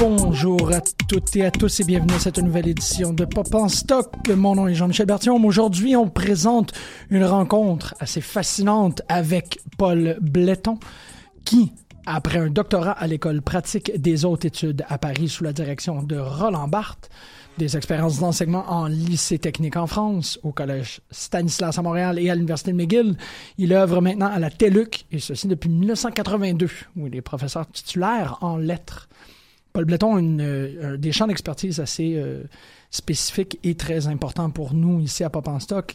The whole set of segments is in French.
Bonjour à toutes et à tous et bienvenue à cette nouvelle édition de Pop en Stock. Mon nom est Jean-Michel Bertillon. Aujourd'hui, on présente une rencontre assez fascinante avec Paul Bletton qui, après un doctorat à l'école pratique des hautes études à Paris sous la direction de Roland Barthes, des expériences d'enseignement en lycée technique en France, au collège Stanislas à Montréal et à l'université de McGill. Il œuvre maintenant à la TELUC, et ceci depuis 1982, où il est professeur titulaire en lettres. Paul Bletton a euh, des champs d'expertise assez euh, spécifiques et très importants pour nous ici à Pop.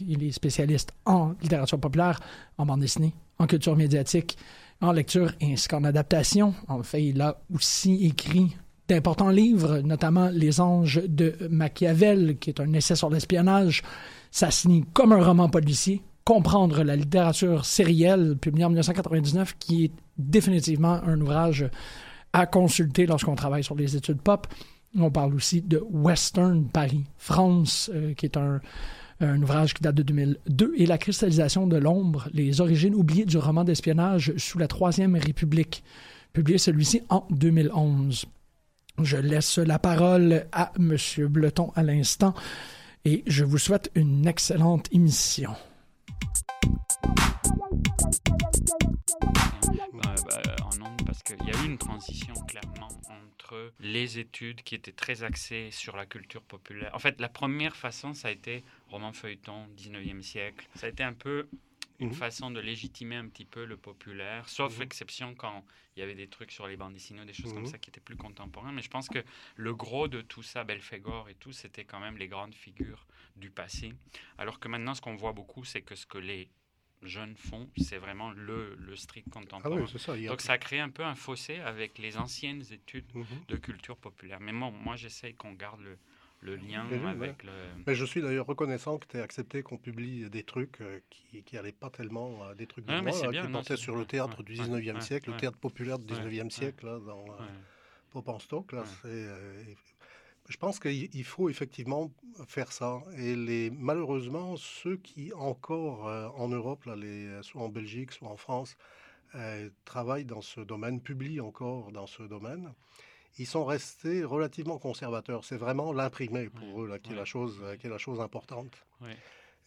Il est spécialiste en littérature populaire, en bande dessinée, en culture médiatique, en lecture ainsi qu'en adaptation. En fait, il a aussi écrit d'importants livres, notamment Les Anges de Machiavel, qui est un essai sur l'espionnage. Ça signe comme un roman policier. Comprendre la littérature sérielle, publié en 1999, qui est définitivement un ouvrage à consulter lorsqu'on travaille sur les études pop. On parle aussi de Western Paris, France, euh, qui est un, ouvrage qui date de 2002, et La cristallisation de l'ombre, les origines oubliées du roman d'espionnage sous la Troisième République, publié celui-ci en 2011. Je laisse la parole à M. Bleton à l'instant et je vous souhaite une excellente émission. Bah, en ondes, parce qu'il y a eu une transition clairement entre les études qui étaient très axées sur la culture populaire. En fait, la première façon, ça a été roman feuilleton, 19e siècle. Ça a été un peu une mmh. façon de légitimer un petit peu le populaire, sauf mmh. exception quand il y avait des trucs sur les bandes dessinées, des choses mmh. comme ça qui étaient plus contemporains. Mais je pense que le gros de tout ça, Belphégor et tout, c'était quand même les grandes figures du passé. Alors que maintenant, ce qu'on voit beaucoup, c'est que ce que les jeunes font, c'est vraiment le, le strict contemporain. Ah ça, Donc ça crée un peu un fossé avec les anciennes études de culture populaire. Mais moi, moi j'essaye qu'on garde le, le lien avec le... Mais je suis d'ailleurs reconnaissant que tu aies accepté qu'on publie des trucs euh, qui n'allaient pas tellement à des trucs de moi, qui portaient sur le théâtre du 19e siècle, le théâtre populaire du 19e siècle, là, dans euh, Pop en Stock. Là, euh, je pense qu'il faut effectivement faire ça. Et les, malheureusement, ceux qui encore en Europe, là, les, soit en Belgique, soit en France, travaillent dans ce domaine, publient encore dans ce domaine, ils sont restés relativement conservateurs. C'est vraiment l'imprimé pour eux là, qui, est la chose, qui est la chose importante.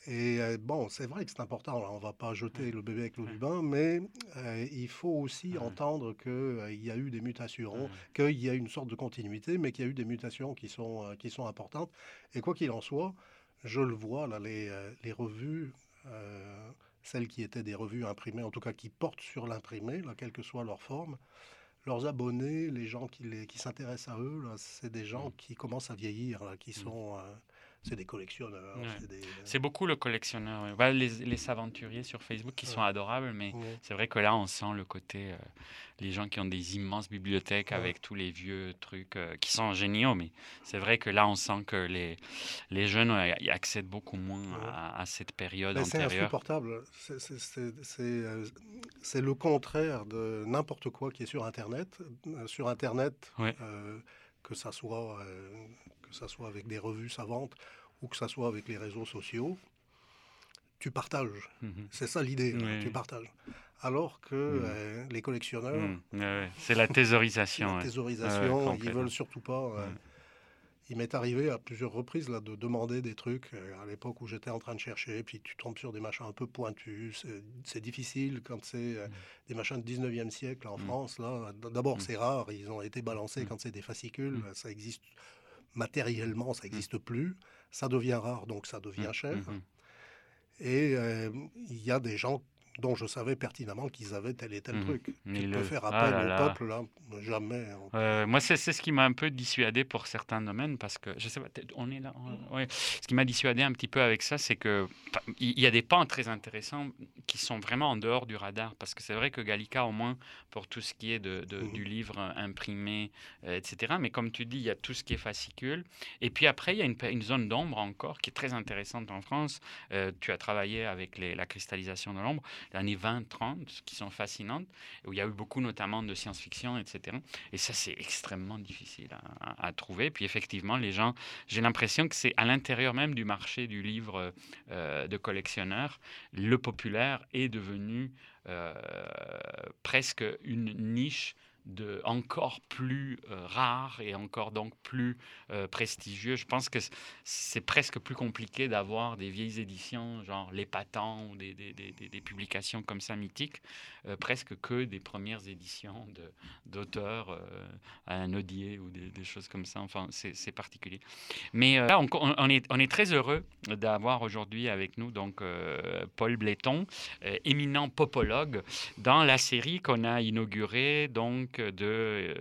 Et euh, bon, c'est vrai que c'est important. on ne va pas jeter le bébé avec l'eau du bain, mais euh, il faut aussi entendre qu'il euh, y a eu des mutations, qu'il y a une sorte de continuité, mais qu'il y a eu des mutations qui sont, qui sont importantes. Et quoi qu'il en soit, je le vois, là, les, les revues, celles qui étaient des revues imprimées, en tout cas qui portent sur l'imprimé, quelle que soit leur forme, leurs abonnés, les gens qui, qui s'intéressent à eux, c'est des gens qui commencent à vieillir, qui sont... c'est des collectionneurs. C'est beaucoup le collectionneur. les, les aventuriers sur Facebook qui sont adorables, mais c'est vrai que là, on sent le côté les gens qui ont des immenses bibliothèques avec tous les vieux trucs euh, qui sont géniaux, mais c'est vrai que là, on sent que les, les jeunes y accèdent beaucoup moins à, cette période antérieure. C'est insupportable. Euh, c'est le contraire de n'importe quoi qui est sur Internet. Euh, sur Internet, que ça soit que ça soit avec des revues savantes ou que ça soit avec les réseaux sociaux, tu partages. Mhm. C'est ça l'idée, hein, tu partages alors que mmh. euh, les collectionneurs... Mmh. c'est la thésaurisation. la thésaurisation, ils veulent surtout pas... Euh, il m'est arrivé à plusieurs reprises là, de demander des trucs euh, à l'époque où j'étais en train de chercher, puis tu tombes sur des machins un peu pointus. C'est difficile quand c'est mmh. des machins du 19e siècle en France. Là, D'abord, c'est rare, ils ont été balancés quand c'est des fascicules. Ça existe matériellement, ça n'existe plus. Ça devient rare, donc ça devient cher. Et il y a des gens dont je savais pertinemment qu'ils avaient tel et tel mmh. truc. Tu peux faire ah appel au peuple, là, jamais. Euh, moi, c'est ce qui m'a un peu dissuadé pour certains domaines, parce que, je sais pas, on est là. ouais. Ce qui m'a dissuadé un petit peu avec ça, c'est que il y a des pans très intéressants qui sont vraiment en dehors du radar, parce que c'est vrai que Gallica, au moins, pour tout ce qui est de, mmh. du livre imprimé, euh, etc., mais comme tu dis, il y a tout ce qui est fascicule. Et puis après, il y a une, une zone d'ombre encore qui est très intéressante en France. Euh, tu as travaillé avec les, la cristallisation de l'ombre les années 20-30 qui sont fascinantes, où il y a eu beaucoup notamment de science-fiction, etc. Et ça, c'est extrêmement difficile à, trouver. Puis effectivement, les gens, j'ai l'impression que c'est à l'intérieur même du marché du livre euh, de collectionneurs, le populaire est devenu euh, presque une niche de encore plus euh, rare et encore donc plus euh, prestigieux. Je pense que c'est presque plus compliqué d'avoir des vieilles éditions, genre Les Patents ou des, des, des, publications comme ça mythiques, euh, presque que des premières éditions d'auteurs à un odier ou des, choses comme ça. Enfin, c'est particulier. Mais là, on, on, est, on est très heureux d'avoir aujourd'hui avec nous donc Paul Bléton, éminent popologue, dans la série qu'on a inaugurée donc euh,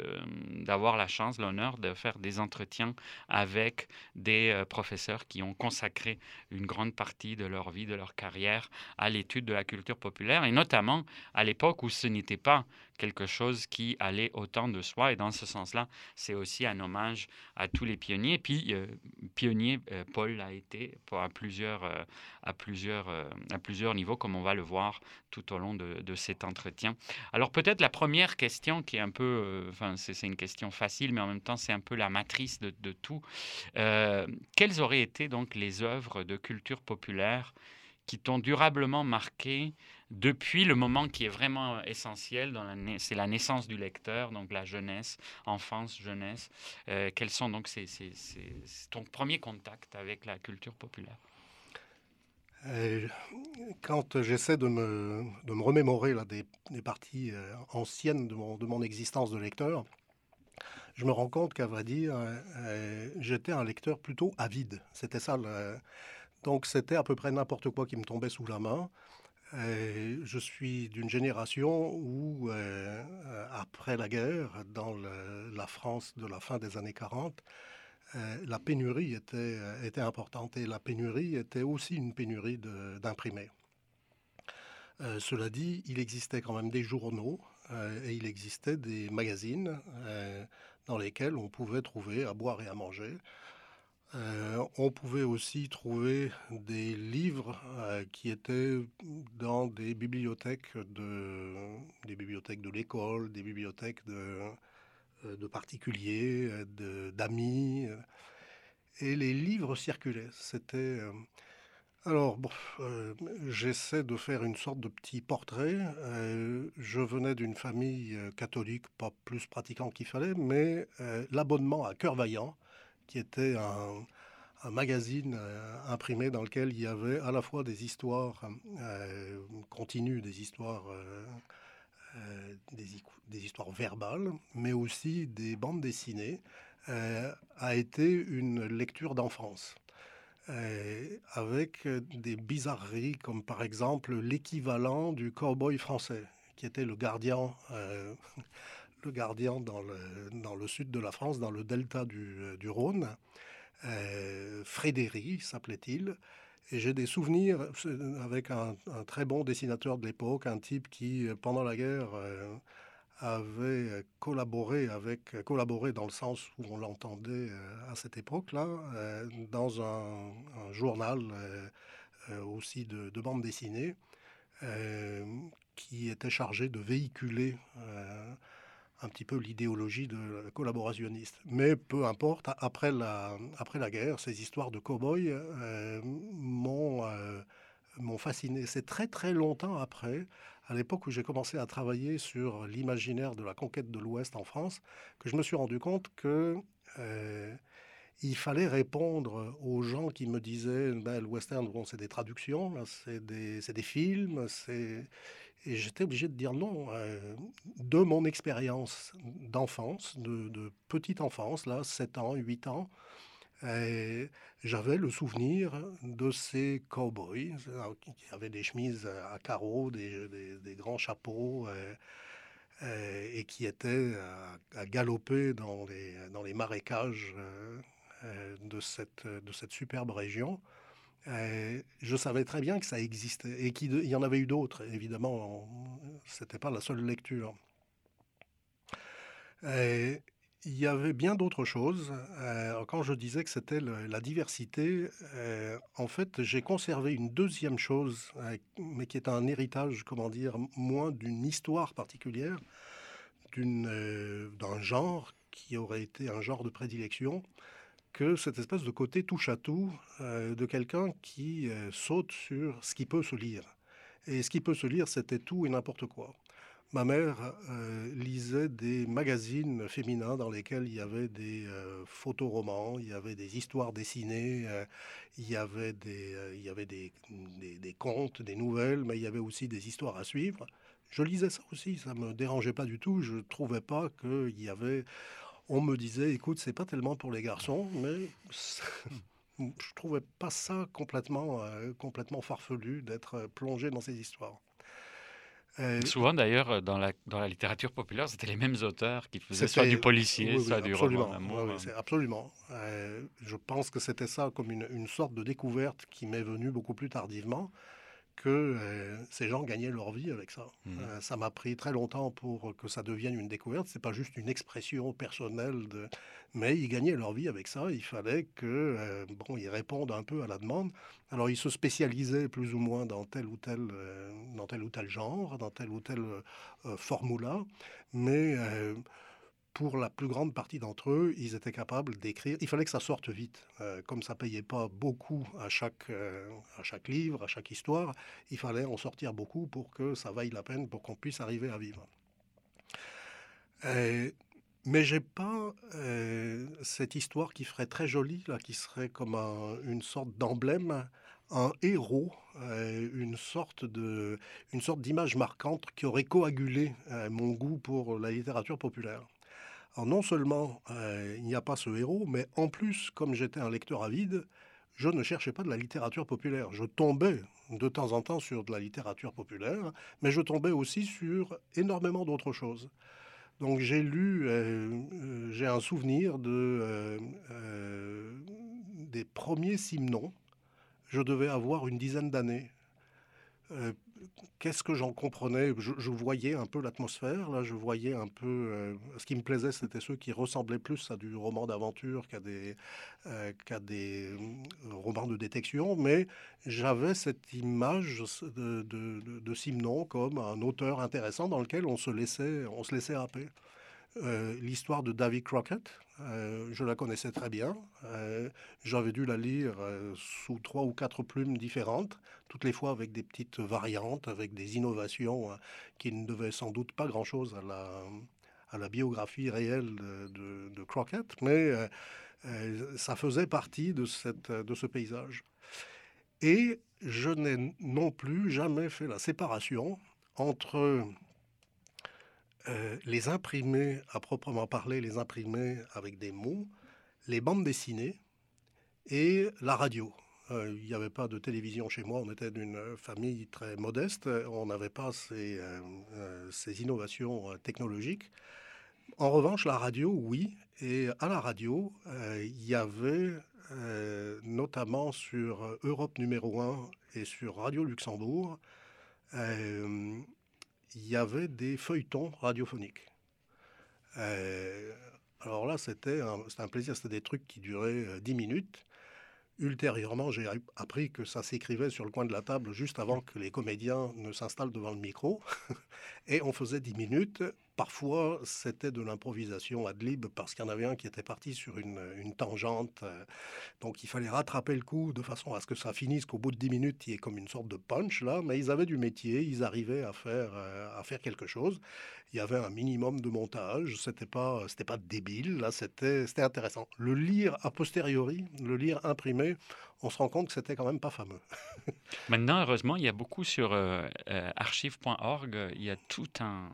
d'avoir la chance, l'honneur de faire des entretiens avec des euh, professeurs qui ont consacré une grande partie de leur vie, de leur carrière à l'étude de la culture populaire, et notamment à l'époque où ce n'était pas quelque chose qui allait autant de soi. Et dans ce sens-là, c'est aussi un hommage à tous les pionniers. Et puis, euh, pionnier, euh, Paul a été à plusieurs, euh, à, plusieurs, à plusieurs niveaux, comme on va le voir tout au long de, cet entretien. Alors, peut-être la première question qui est un peu, enfin, c'est une question facile, mais en même temps, c'est un peu la matrice de, de tout. quelles auraient été donc les œuvres de culture populaire qui t'ont durablement marqué depuis le moment qui est vraiment essentiel, c'est la naissance du lecteur, donc la jeunesse, enfance, jeunesse. Euh, quels sont donc ces, ton premier contact avec la culture populaire? Euh, quand j'essaie de me, de me remémorer des, parties euh, anciennes de mon, de mon existence de lecteur, je me rends compte qu'à vrai dire, j'étais un lecteur plutôt avide. C'était ça. Donc c'était à peu près n'importe quoi qui me tombait sous la main. Euh, je suis d'une génération où, euh, après la guerre, dans la France de la fin des années 40, euh, la pénurie était, était importante et la pénurie était aussi une pénurie d'imprimés. cela dit, il existait quand même des journaux et il existait des magazines dans lesquels on pouvait trouver à boire et à manger. Euh, on pouvait aussi trouver des livres euh, qui étaient dans des bibliothèques de, l'école, des bibliothèques de, euh, particuliers, d'amis. Et les livres circulaient. C'était. alors, j'essaie de faire une sorte de petit portrait. je venais d'une famille catholique, pas plus pratiquante qu'il fallait, mais l'abonnement à Cœur Vaillant, qui était un, magazine euh, imprimé dans lequel il y avait à la fois des histoires euh, continues, des histoires, euh, des, histoires verbales, mais aussi des bandes dessinées, a été une lecture d'enfance. avec des bizarreries comme par exemple l'équivalent du cowboy français, qui était le gardien le gardien dans le, dans le sud de la France, dans le delta du, du Rhône. Euh, Frédéric s'appelait-il. Et j'ai des souvenirs avec un, très bon dessinateur de l'époque, un type qui, pendant la guerre, euh, avait collaboré avec, collaboré dans le sens où on l'entendait euh, à cette époque-là, dans un, journal aussi de bande dessinée, qui était chargé de véhiculer un petit peu l'idéologie de la collaborationniste. Mais peu importe, après la, après la guerre, ces histoires de cow-boys euh, euh, m'ont fasciné. C'est très très longtemps après, à l'époque où j'ai commencé à travailler sur l'imaginaire de la conquête de l'Ouest en France, que je me suis rendu compte que euh, il fallait répondre aux gens qui me disaient ben, le western, bon, c'est des traductions, c'est des, des films, c'est et j'étais obligé de dire non. Euh, de mon expérience d'enfance, de, petite enfance, là, 7 ans, 8 ans, euh, j'avais le souvenir de ces cow-boys euh, qui avaient des chemises à carreaux, des, grands chapeaux. et qui étaient à, galoper dans les, marécages de cette superbe région. Euh, je savais très bien que ça existait et qu'il y en avait eu d'autres. Évidemment, c'était pas la seule lecture. Euh, il y avait bien d'autres choses. Euh, quand je disais que c'était la diversité, en fait, j'ai conservé une deuxième chose, mais qui est un héritage, comment dire, moins d'une histoire particulière, d'un genre qui aurait été un genre de prédilection, que cette espèce de côté touche à tout euh, de quelqu'un qui euh, saute sur ce qui peut se lire. Et ce qui peut se lire, c'était tout et n'importe quoi. ma mère lisait des magazines féminins dans lesquels il y avait des photoromans, il y avait des histoires dessinées, il y avait, des, il y avait des, des, contes, des nouvelles, mais il y avait aussi des histoires à suivre. Je lisais ça aussi, ça me dérangeait pas du tout. Je trouvais pas qu'il y avait. On me disait, écoute, c'est pas tellement pour les garçons, mais je trouvais pas ça complètement, euh, complètement farfelu d'être euh, plongé dans ces histoires. Euh, Souvent d'ailleurs, dans la, dans la littérature populaire, c'était les mêmes auteurs qui faisaient soit du policier, soit du roman d'amour. Hein. absolument. je pense que c'était ça comme une, une, sorte de découverte qui m'est venue beaucoup plus tardivement que euh, ces gens gagnaient leur vie avec ça. Mmh. Euh, ça m'a pris très longtemps pour que ça devienne une découverte. C'est pas juste une expression personnelle, de... mais ils gagnaient leur vie avec ça. Il fallait que euh, bon, ils répondent un peu à la demande. Alors ils se spécialisaient plus ou moins dans tel ou tel, dans tel ou tel genre, dans tel ou tel formula, mais pour la plus grande partie d'entre eux, ils étaient capables d'écrire. Il fallait que ça sorte vite. Euh, comme ça payait pas beaucoup à chaque, euh, à chaque livre, à chaque histoire, il fallait en sortir beaucoup pour que ça vaille la peine, pour qu'on puisse arriver à vivre. Euh, mais j'ai pas cette histoire qui ferait très jolie, là, qui serait comme une sorte d'emblème, un héros, une une sorte d'image marquante qui aurait coagulé mon goût pour la littérature populaire. Non seulement euh, il n'y a pas ce héros, mais en plus, comme j'étais un lecteur avide, je ne cherchais pas de la littérature populaire. Je tombais de temps en temps sur de la littérature populaire, mais je tombais aussi sur énormément d'autres choses. Donc j'ai lu, euh, euh, j'ai un souvenir de, des premiers Simnons. Je devais avoir une dizaine d'années qu'est-ce que j'en comprenais? Je, voyais un peu l'atmosphère, là, je voyais un peu. Euh, ce qui me plaisait, c'était ceux qui ressemblaient plus à du roman d'aventure qu'à des, euh, des euh, romans de détection, mais j'avais cette image de, de, de, Simon comme un auteur intéressant dans lequel on se laissait, on se laissait happer. L'histoire de Davy Crockett, je la connaissais très bien. J'avais dû la lire sous trois ou quatre plumes différentes toutes les fois avec des petites variantes, avec des innovations hein, qui ne devaient sans doute pas grand-chose à la, à la biographie réelle de, Crockett, mais euh, euh, ça faisait partie de, cette, de ce paysage. Et je n'ai non plus jamais fait la séparation entre euh, les imprimés, à proprement parler, les imprimés avec des mots, les bandes dessinées et la radio. Euh, il n'y avait pas de télévision chez moi, on était d'une famille très modeste, on n'avait pas ces, euh, ces, innovations technologiques. En revanche, la radio, oui, et à la radio, il y avait notamment sur Europe numéro 1 et sur Radio Luxembourg, il y avait des feuilletons radiophoniques. alors là, c'était un, un, plaisir, c'était des trucs qui duraient 10 minutes. Ultérieurement, j'ai appris que ça s'écrivait sur le coin de la table juste avant que les comédiens ne s'installent devant le micro. Et on faisait 10 minutes Parfois, c'était de l'improvisation ad lib parce qu'il y en avait un qui était parti sur une, tangente. Euh, donc, il fallait rattraper le coup de façon à ce que ça finisse, qu'au bout de 10 minutes, il y ait comme une sorte de punch là. Mais ils avaient du métier, ils arrivaient à faire, euh, à faire quelque chose. Il y avait un minimum de montage. C'était pas, c'était pas débile. Là, c'était, c'était intéressant. Le lire a posteriori, le lire imprimé, on se rend compte que c'était quand même pas fameux. Maintenant, heureusement, il y a beaucoup sur euh, euh, archive.org. Il y a tout un.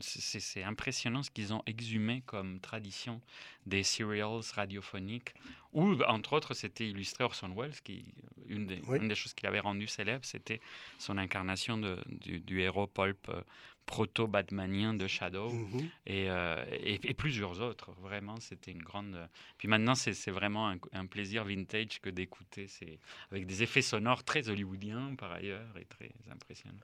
C'est impressionnant ce qu'ils ont exhumé comme tradition des serials radiophoniques. Ou, entre autres, c'était illustré Orson Welles, qui une des, une des choses qu'il avait rendu célèbre, c'était son incarnation de, du, héros pulp euh, proto-batmanien de Shadow mhm. euh, et, et, plusieurs autres. Vraiment, c'était une grande. Puis maintenant, c'est vraiment un, plaisir vintage que d'écouter, avec des effets sonores très hollywoodiens par ailleurs et très impressionnants.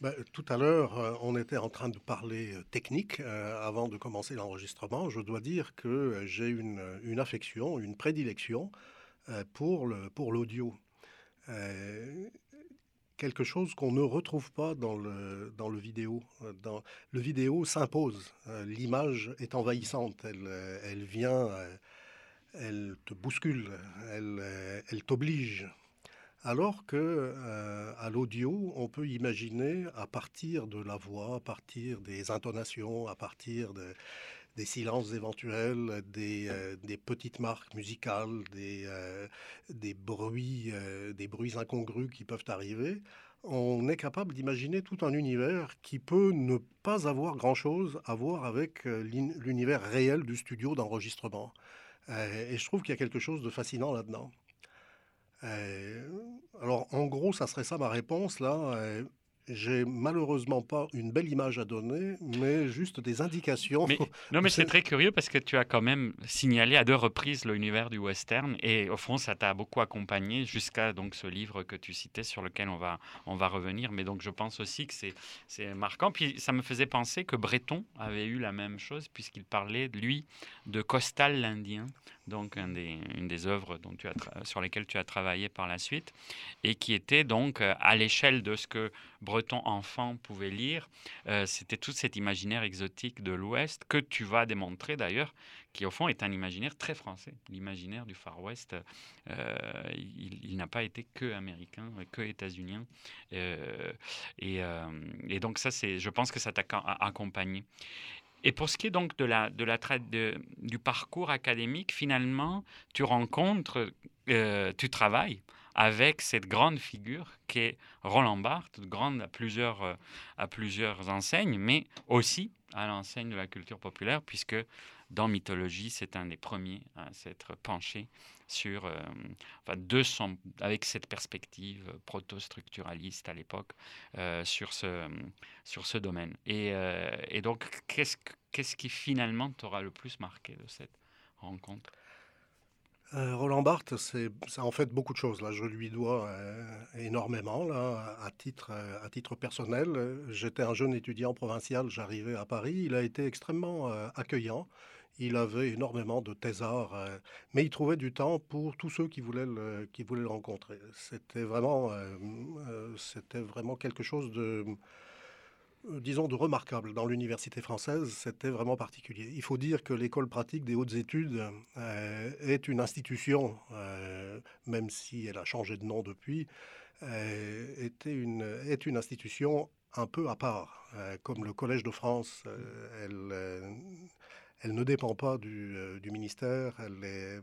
Ben, tout à l'heure, euh, on était en train de parler euh, technique avant de commencer l'enregistrement. Je dois dire que j'ai une, une, affection, une prédilection pour l'audio. Pour quelque chose qu'on ne retrouve pas dans le, dans le vidéo. Euh, dans, le vidéo s'impose, euh, l'image est envahissante, elle, euh, elle vient, elle te bouscule, elle, elle t'oblige. Alors que à l'audio, on peut imaginer à partir de la voix, à partir des intonations, à partir des silences éventuels, des, petites marques musicales, des, des bruits, des bruits incongrus qui peuvent arriver, on est capable d'imaginer tout un univers qui peut ne pas avoir grand-chose à voir avec euh, l'univers réel du studio d'enregistrement. Euh, et je trouve qu'il y a quelque chose de fascinant là-dedans. Euh, alors, en gros, ça serait ça ma réponse là. J'ai malheureusement pas une belle image à donner, mais juste des indications. non, mais c'est très curieux parce que tu as quand même signalé à deux reprises l'univers du western et au fond, ça t'a beaucoup accompagné jusqu'à donc ce livre que tu citais sur lequel on va, on va revenir. Mais donc, je pense aussi que c'est marquant. Puis, ça me faisait penser que Breton avait eu la même chose puisqu'il parlait, lui, de Costal l'Indien donc une des œuvres dont tu as sur lesquelles tu as travaillé par la suite, et qui était donc euh, à l'échelle de ce que Breton enfant pouvait lire. Euh, c'était tout cet imaginaire exotique de l'Ouest que tu vas démontrer d'ailleurs, qui au fond est un imaginaire très français. L'imaginaire du Far West, euh, il, n'a pas été que américain, que états-unien. et, donc ça, je pense que ça t'a accompagné. Et pour ce qui est donc de la, de la du parcours académique, finalement, tu rencontres, euh, tu travailles avec cette grande figure qui est Roland Barthes, grande à plusieurs, euh, à plusieurs enseignes, mais aussi à l'enseigne de la culture populaire, puisque dans Mythologie, c'est un des premiers à s'être penché sur, euh, enfin, avec cette perspective proto-structuraliste à l'époque euh, sur, ce, sur ce domaine. Et, euh, et donc, qu'est-ce, qu'est-ce qui finalement t'aura le plus marqué de cette rencontre? Roland Barthes, c'est, en fait beaucoup de choses. Là, je lui dois énormément. Là, à titre, à titre personnel, j'étais un jeune étudiant provincial. J'arrivais à Paris. Il a été extrêmement accueillant. Il avait énormément de thésards, euh, mais il trouvait du temps pour tous ceux qui voulaient le, qui voulaient le rencontrer. C'était vraiment, euh, euh, c'était vraiment quelque chose de, disons, de remarquable dans l'université française. C'était vraiment particulier. Il faut dire que l'école pratique des hautes études est une institution, même si elle a changé de nom depuis, était une, est une institution un peu à part. comme le Collège de France, elle elle ne dépend pas du, euh, ministère, elle, euh,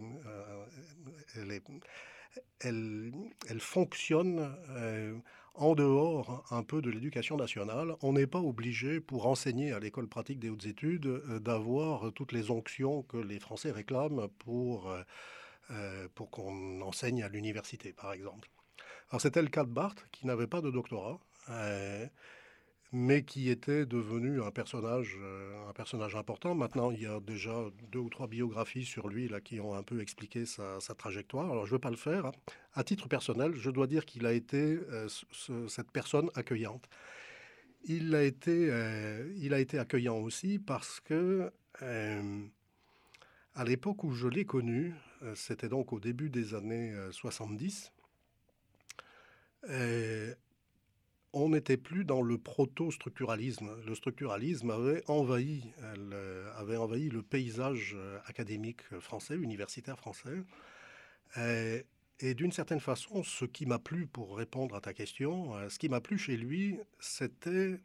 elle, elle, fonctionne euh, en dehors un peu de l'éducation nationale. On n'est pas obligé, pour enseigner à l'école pratique des hautes études, d'avoir toutes les onctions que les Français réclament pour, pour qu'on enseigne à l'université, par exemple. Alors c'était le cas de Barthes, qui n'avait pas de doctorat mais qui était devenu un personnage, euh, un personnage important. Maintenant, il y a déjà deux ou trois biographies sur lui là, qui ont un peu expliqué sa, trajectoire. Alors, je ne veux pas le faire. À titre personnel, je dois dire qu'il a été euh, cette personne accueillante. Il a été, euh, il a été accueillant aussi parce que, à l'époque où je l'ai connu, c'était donc au début des années 70, on n'était plus dans le proto-structuralisme. Le structuralisme avait envahi, euh, avait envahi le paysage euh, académique français, universitaire français. Et, d'une certaine façon, ce qui m'a plu, pour répondre à ta question, euh, ce qui m'a plu chez lui, c'était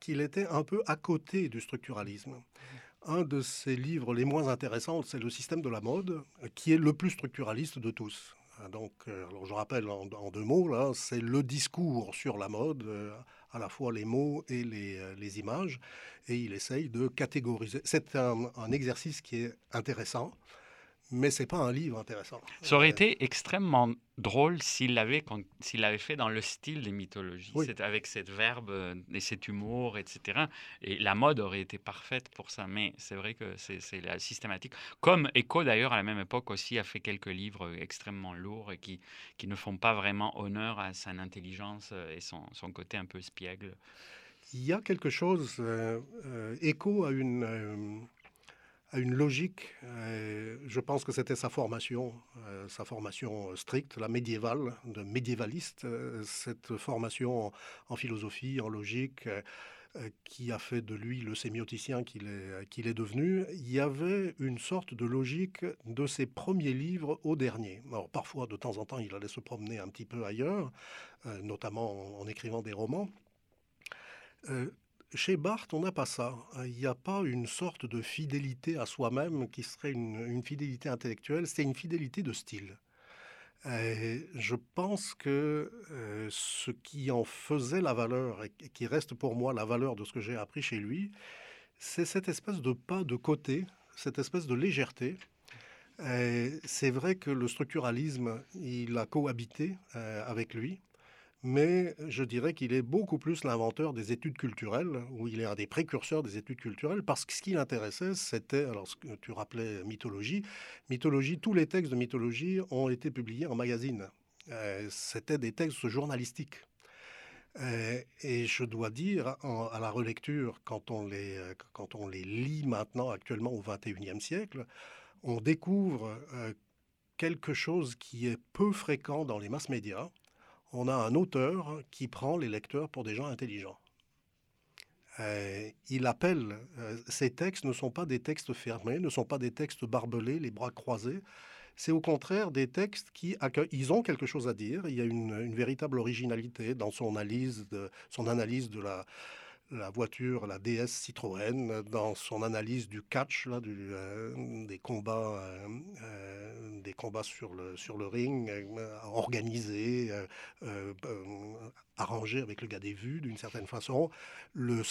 qu'il était un peu à côté du structuralisme. Un de ses livres les moins intéressants, c'est Le système de la mode, qui est le plus structuraliste de tous. Hein, euh, je rappelle en, deux mots, c'est le discours sur la mode, euh, à la fois les mots et les, euh, les, images, et il essaye de catégoriser. C'est un exercice qui est intéressant, mais c'est pas un livre intéressant. Ça aurait été extrêmement drôle s'il l'avait s'il l'avait fait dans le style des mythologies, avec cette verbe euh, et cet humour, etc. Et la mode aurait été parfaite pour ça. Mais c'est vrai que c'est la systématique. Comme Echo d'ailleurs à la même époque aussi a fait quelques livres extrêmement lourds et qui qui ne font pas vraiment honneur à son intelligence euh, et son, son côté un peu spiègle. Il y a quelque chose. Euh, euh Echo a une à une logique. Euh, je pense que c'était sa formation, euh, sa formation stricte, la médiévale, de médiévaliste, euh, cette formation en, philosophie, en logique. qui a fait de lui le sémioticien qu'il est, devenu, il y avait une sorte de logique de ses premiers livres au dernier. Parfois, de temps en temps, il allait se promener un petit peu ailleurs, notamment en, écrivant des romans. Chez Barthes, on n'a pas ça. Il n'y a pas une sorte de fidélité à soi-même qui serait une, fidélité intellectuelle, c'est une fidélité de style. je pense que euh, ce qui en faisait la valeur et qui reste pour moi la valeur de ce que j'ai appris chez lui, c'est cette espèce de pas de côté, cette espèce de légèreté. C'est vrai que le structuralisme, il a cohabité euh, avec lui mais je dirais qu'il est beaucoup plus l'inventeur des études culturelles, ou il est un des précurseurs des études culturelles, parce que ce qui l'intéressait, c'était, alors ce que tu rappelais mythologie, mythologie, tous les textes de mythologie ont été publiés en magazine. Euh, c'était des textes journalistiques. Euh, et je dois dire, à la relecture, quand on, les, quand on les lit maintenant, actuellement au XXIe siècle, on découvre euh, quelque chose qui est peu fréquent dans les masses médias, on a un auteur qui prend les lecteurs pour des gens intelligents. Euh, il appelle, euh, ces textes ne sont pas des textes fermés, ne sont pas des textes barbelés, les bras croisés. C'est au contraire des textes qui accueillent, ils ont quelque chose à dire. Il y a une, véritable originalité dans son analyse son analyse de la, la voiture, la DS Citroën, dans son analyse du catch, là, euh, des combats, euh, euh, des combats sur le, sur le ring, organisés, arrangés avec le gars des vues d'une certaine façon, le,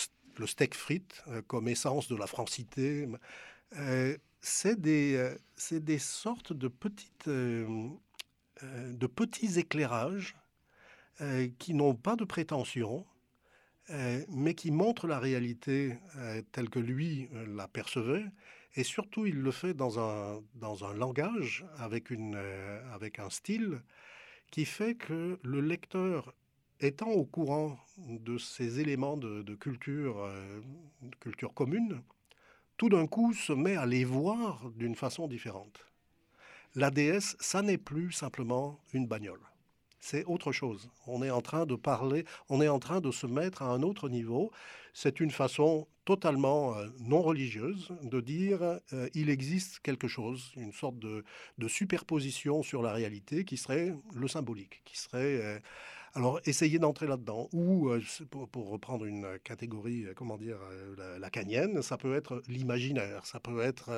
steak frites comme essence de la francité. c'est des, des sortes de petites, de petits éclairages qui n'ont pas de prétention, mais qui montre la réalité euh, telle que lui euh, la percevait. Et surtout, il le fait dans un, dans un langage, avec, une, avec un style, qui fait que le lecteur, étant au courant de ces éléments de culture, de culture commune, tout d'un coup se met à les voir d'une façon différente. La déesse, ça n'est plus simplement une bagnole c'est autre chose. On est en train de parler, on est en train de se mettre à un autre niveau. C'est une façon totalement euh, non religieuse de dire euh, il existe quelque chose, une sorte de, superposition sur la réalité qui serait le symbolique, qui serait euh, alors, essayez d'entrer là-dedans. Ou, euh, pour, reprendre une catégorie, euh, comment dire, euh, la, canienne, ça peut être l'imaginaire. Ça peut être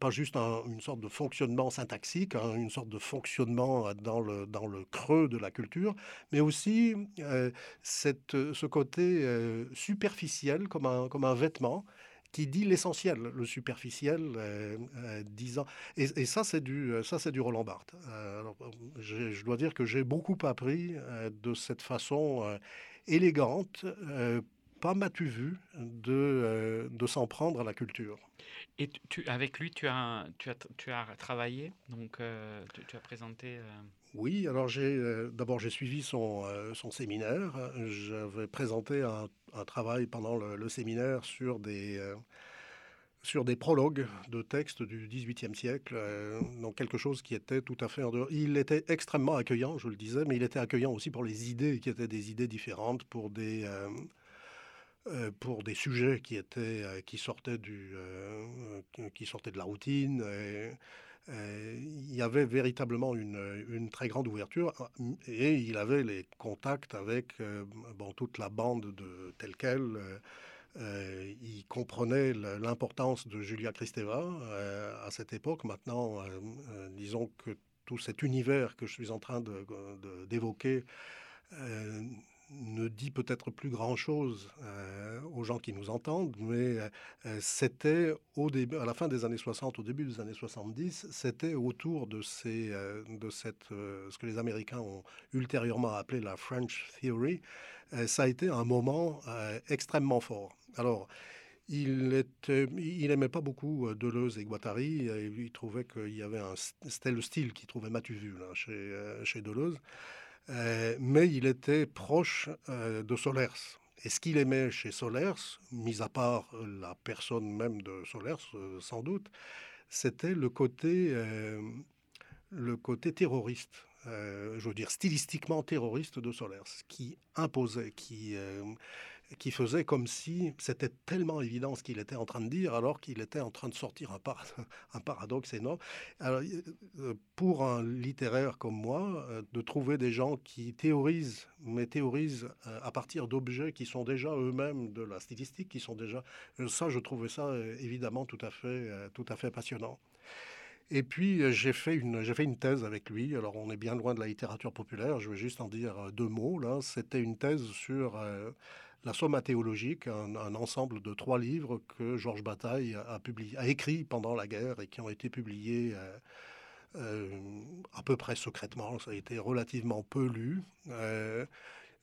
pas juste une sorte de fonctionnement syntaxique, hein, une sorte de fonctionnement dans le, dans le creux de la culture, mais aussi cette, ce côté superficiel comme un, comme un vêtement qui dit l'essentiel, le superficiel, euh, euh, disant. Et, ça, c'est du, ça, c'est du Roland Barthes. Euh, je, dois dire que j'ai beaucoup appris de cette façon élégante, pas m'as-tu vu, de, de s'en prendre à la culture. Et tu, avec lui, tu as, tu as, tu as travaillé, donc tu, as présenté. Oui, alors j'ai d'abord j'ai suivi son, son séminaire. J'avais présenté un travail pendant le, séminaire sur des, euh, sur des prologues de textes du XVIIIe siècle, euh, donc quelque chose qui était tout à fait en dehors. Il était extrêmement accueillant, je le disais, mais il était accueillant aussi pour les idées, qui étaient des idées différentes, pour des, euh, sujets qui, étaient, qui, sortaient du, de la routine. Euh, il y avait véritablement une, très grande ouverture et il avait les contacts avec euh, toute la bande de telle qu'elle. Euh, il comprenait l'importance de Julia Kristeva à cette époque. Maintenant, disons que tout cet univers que je suis en train d'évoquer ne dit peut-être plus grand-chose euh, aux gens qui nous entendent, mais euh, c'était au début, à la fin des années 60, au début des années 70, c'était autour de, ces, euh, de cette, ce que les Américains ont ultérieurement appelé la French Theory. ça a été un moment extrêmement fort. Alors, il était, il aimait pas beaucoup Deleuze et Guattari. il trouvait qu'il y avait un, c'était le style qu'il trouvait matu vu là, chez, chez Deleuze. Euh, mais il était proche euh, de Solers. Et ce qu'il aimait chez Solers, mis à part la personne même de Solers, euh, sans doute, c'était le côté, le côté terroriste. je veux dire stylistiquement terroriste de Solers, qui imposait, qui, qui faisait comme si c'était tellement évident ce qu'il était en train de dire, alors qu'il était en train de sortir un, un paradoxe énorme. Alors, euh, pour un littéraire comme moi, euh, de trouver des gens qui théorisent, mais théorisent euh, à partir d'objets qui sont déjà eux-mêmes de la statistique, qui sont déjà... Ça, je trouvais ça évidemment tout à fait, tout à fait passionnant. Et puis, j'ai fait, une, fait une thèse avec lui. Alors, on est bien loin de la littérature populaire. Je vais juste en dire deux mots. Là, C'était une thèse sur la Soma théologique, un, ensemble de trois livres que Georges Bataille a, publié, écrit pendant la guerre et qui ont été publiés euh, euh, à peu près secrètement. Ça a été relativement peu lu. Euh,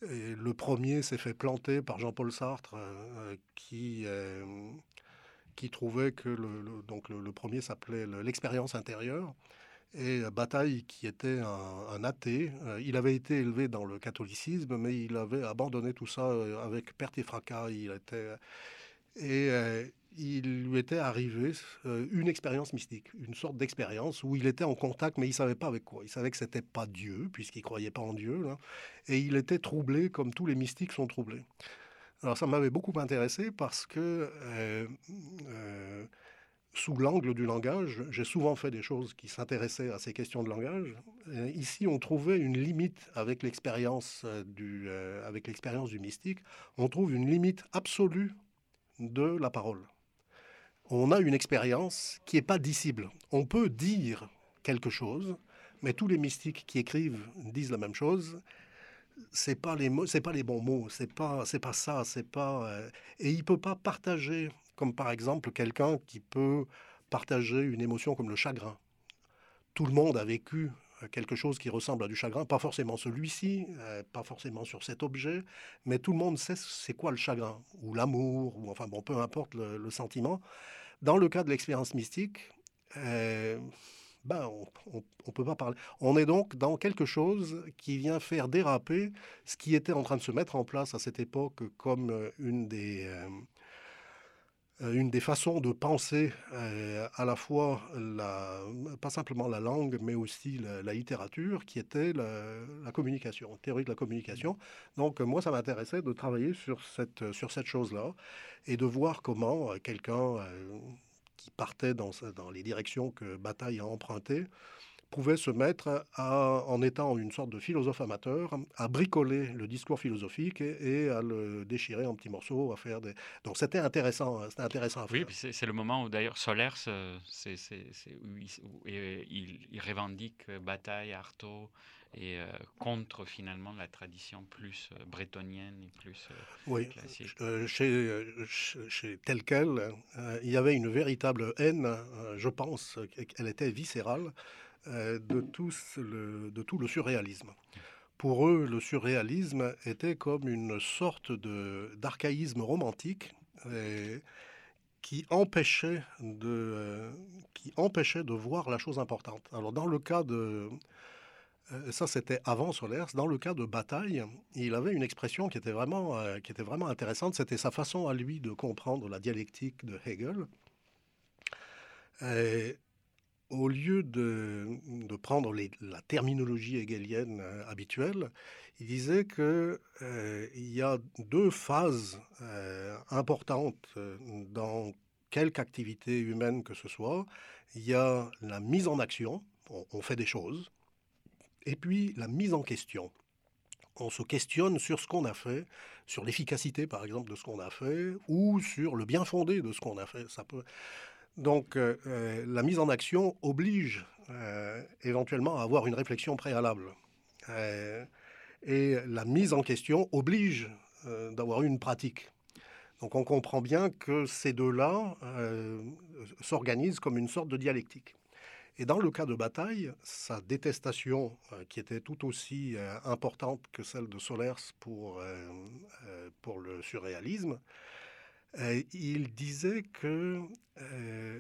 le premier s'est fait planter par Jean-Paul Sartre, qui, trouvait que donc le premier s'appelait L'expérience intérieure et Bataille, qui était un, athée, euh, il avait été élevé dans le catholicisme, mais il avait abandonné tout ça euh, avec perte et fracas. Il était, et euh, il lui était arrivé une expérience mystique, une sorte d'expérience où il était en contact, mais il savait pas avec quoi. Il savait que c'était pas Dieu, puisqu'il croyait pas en Dieu, et il était troublé comme tous les mystiques sont troublés. Alors ça m'avait beaucoup intéressé parce que sous l'angle du langage, j'ai souvent fait des choses qui s'intéressaient à ces questions de langage. ici, on trouvait une limite avec l'expérience euh, du, euh, avec l'expérience du mystique. On trouve une limite absolue de la parole. On a une expérience qui n'est pas dissible. On peut dire quelque chose, mais tous les mystiques qui écrivent disent la même chose. C'est pas les mots, c'est pas les bons mots, c'est pas, c'est pas ça, c'est pas. Euh, et il peut pas partager comme par exemple quelqu'un qui peut partager une émotion comme le chagrin. Tout le monde a vécu euh, quelque chose qui ressemble à du chagrin, pas forcément celui-ci, euh, pas forcément sur cet objet, mais tout le monde sait c'est quoi le chagrin, ou l'amour, ou enfin bon, peu importe le, sentiment. Dans le cas de l'expérience mystique, euh, ben, on peut pas parler. On est donc dans quelque chose qui vient faire déraper ce qui était en train de se mettre en place à cette époque comme une des, une des façons de penser euh, à la fois, la, pas simplement la langue, mais aussi la, littérature, qui était la, communication, théorie de la communication. Donc moi, ça m'intéressait de travailler sur cette, sur cette chose-là et de voir comment euh, quelqu'un qui partait dans, dans les directions que Bataille a empruntées, pouvait se mettre en étant une sorte de philosophe amateur, à bricoler le discours philosophique et, à le déchirer en petits morceaux, à faire des... Donc c'était intéressant, hein, c'était intéressant à faire. Oui, c'est le moment où d'ailleurs Solers, c'est, où, il, il, revendique bataille, Artaud, et euh, contre finalement la tradition plus euh, bretonienne et plus euh, oui, chez, chez, tel quel, il y avait une véritable haine, je pense, qu'elle était viscérale euh, de, tout le, de tout le surréalisme. Pour eux, le surréalisme était comme une sorte d'archaïsme romantique euh, qui, empêchait de, euh, qui empêchait de voir la chose importante. Alors dans le cas de... Ça, c'était avant Solers. Dans le cas de Bataille, il avait une expression qui était vraiment, qui était vraiment intéressante. C'était sa façon à lui de comprendre la dialectique de Hegel au lieu de, prendre la terminologie hegelienne habituelle, il disait qu'il y a deux phases importantes dans quelque activité humaine que ce soit. Il y a la mise en action, on, fait des choses, et puis la mise en question. On se questionne sur ce qu'on a fait, sur l'efficacité par exemple de ce qu'on a fait, ou sur le bien fondé de ce qu'on a fait. Donc euh, euh, la mise en action oblige euh, éventuellement à avoir une réflexion préalable. et la mise en question oblige d'avoir une pratique. Donc on comprend bien que ces deux-là s'organisent comme une sorte de dialectique. Et dans le cas de Bataille, sa détestation, qui était tout aussi importante que celle de Solers pour, pour le surréalisme, euh, il disait que euh,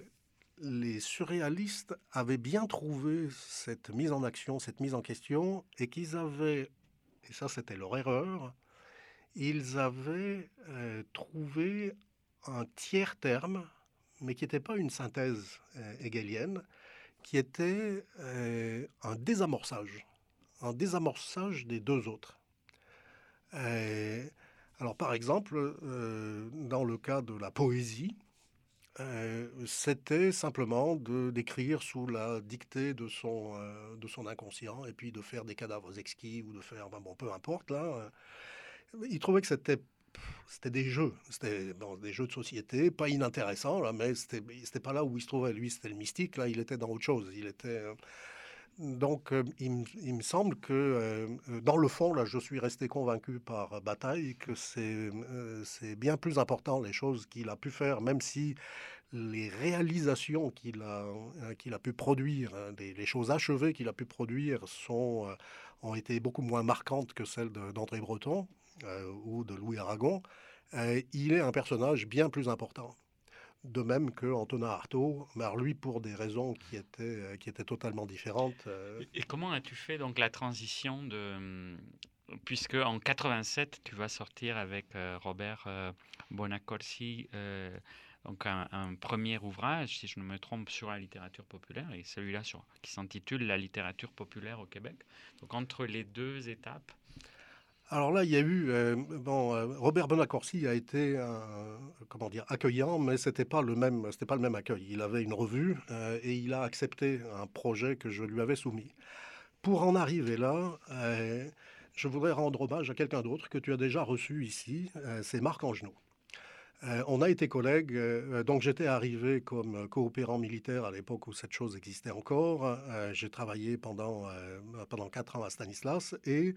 les surréalistes avaient bien trouvé cette mise en action, cette mise en question, et qu'ils avaient, et ça c'était leur erreur, ils avaient euh, trouvé un tiers terme, mais qui n'était pas une synthèse hegelienne, qui était un désamorçage, un désamorçage des deux autres. Alors par exemple, dans le cas de la poésie, c'était simplement de d'écrire sous la dictée de son, de son inconscient et puis de faire des cadavres exquis ou de faire, ben bon, peu importe là. il trouvait que c'était c'était des jeux, c'était des jeux de société, pas inintéressants, là, mais c'était pas là où il se trouvait. Lui, c'était le mystique, là, il était dans autre chose. Il était. Euh, donc, euh, il, me semble que, euh, dans le fond, là, je suis resté convaincu par Bataille que c'est, c'est bien plus important les choses qu'il a pu faire, même si les réalisations qu'il a, pu produire, hein, les, choses achevées qu'il a pu produire sont, ont été beaucoup moins marquantes que celles d'André Breton. Euh, ou de Louis Aragon, euh, il est un personnage bien plus important. De même que Antonin Artaud, mais lui pour des raisons qui étaient, euh, qui étaient totalement différentes. Et comment as-tu fait donc la transition de puisque en 87 tu vas sortir avec Robert Bonacorsi donc un, premier ouvrage, si je ne me trompe, sur la littérature populaire, et celui-là qui s'intitule La littérature populaire au Québec. Donc entre les deux étapes, alors là, il y a eu euh, bon, euh, Robert Bonacorsi a été comment dire accueillant, mais c'était pas le même pas le même accueil. Il avait une revue euh, et il a accepté un projet que je lui avais soumis. Pour en arriver là, je voudrais rendre hommage à quelqu'un d'autre que tu as déjà reçu ici. c'est Marc Angenot. Euh, on a été collègues, euh, donc j'étais arrivé comme coopérant militaire à l'époque où cette chose existait encore. Euh, j'ai travaillé pendant, pendant quatre ans à Stanislas et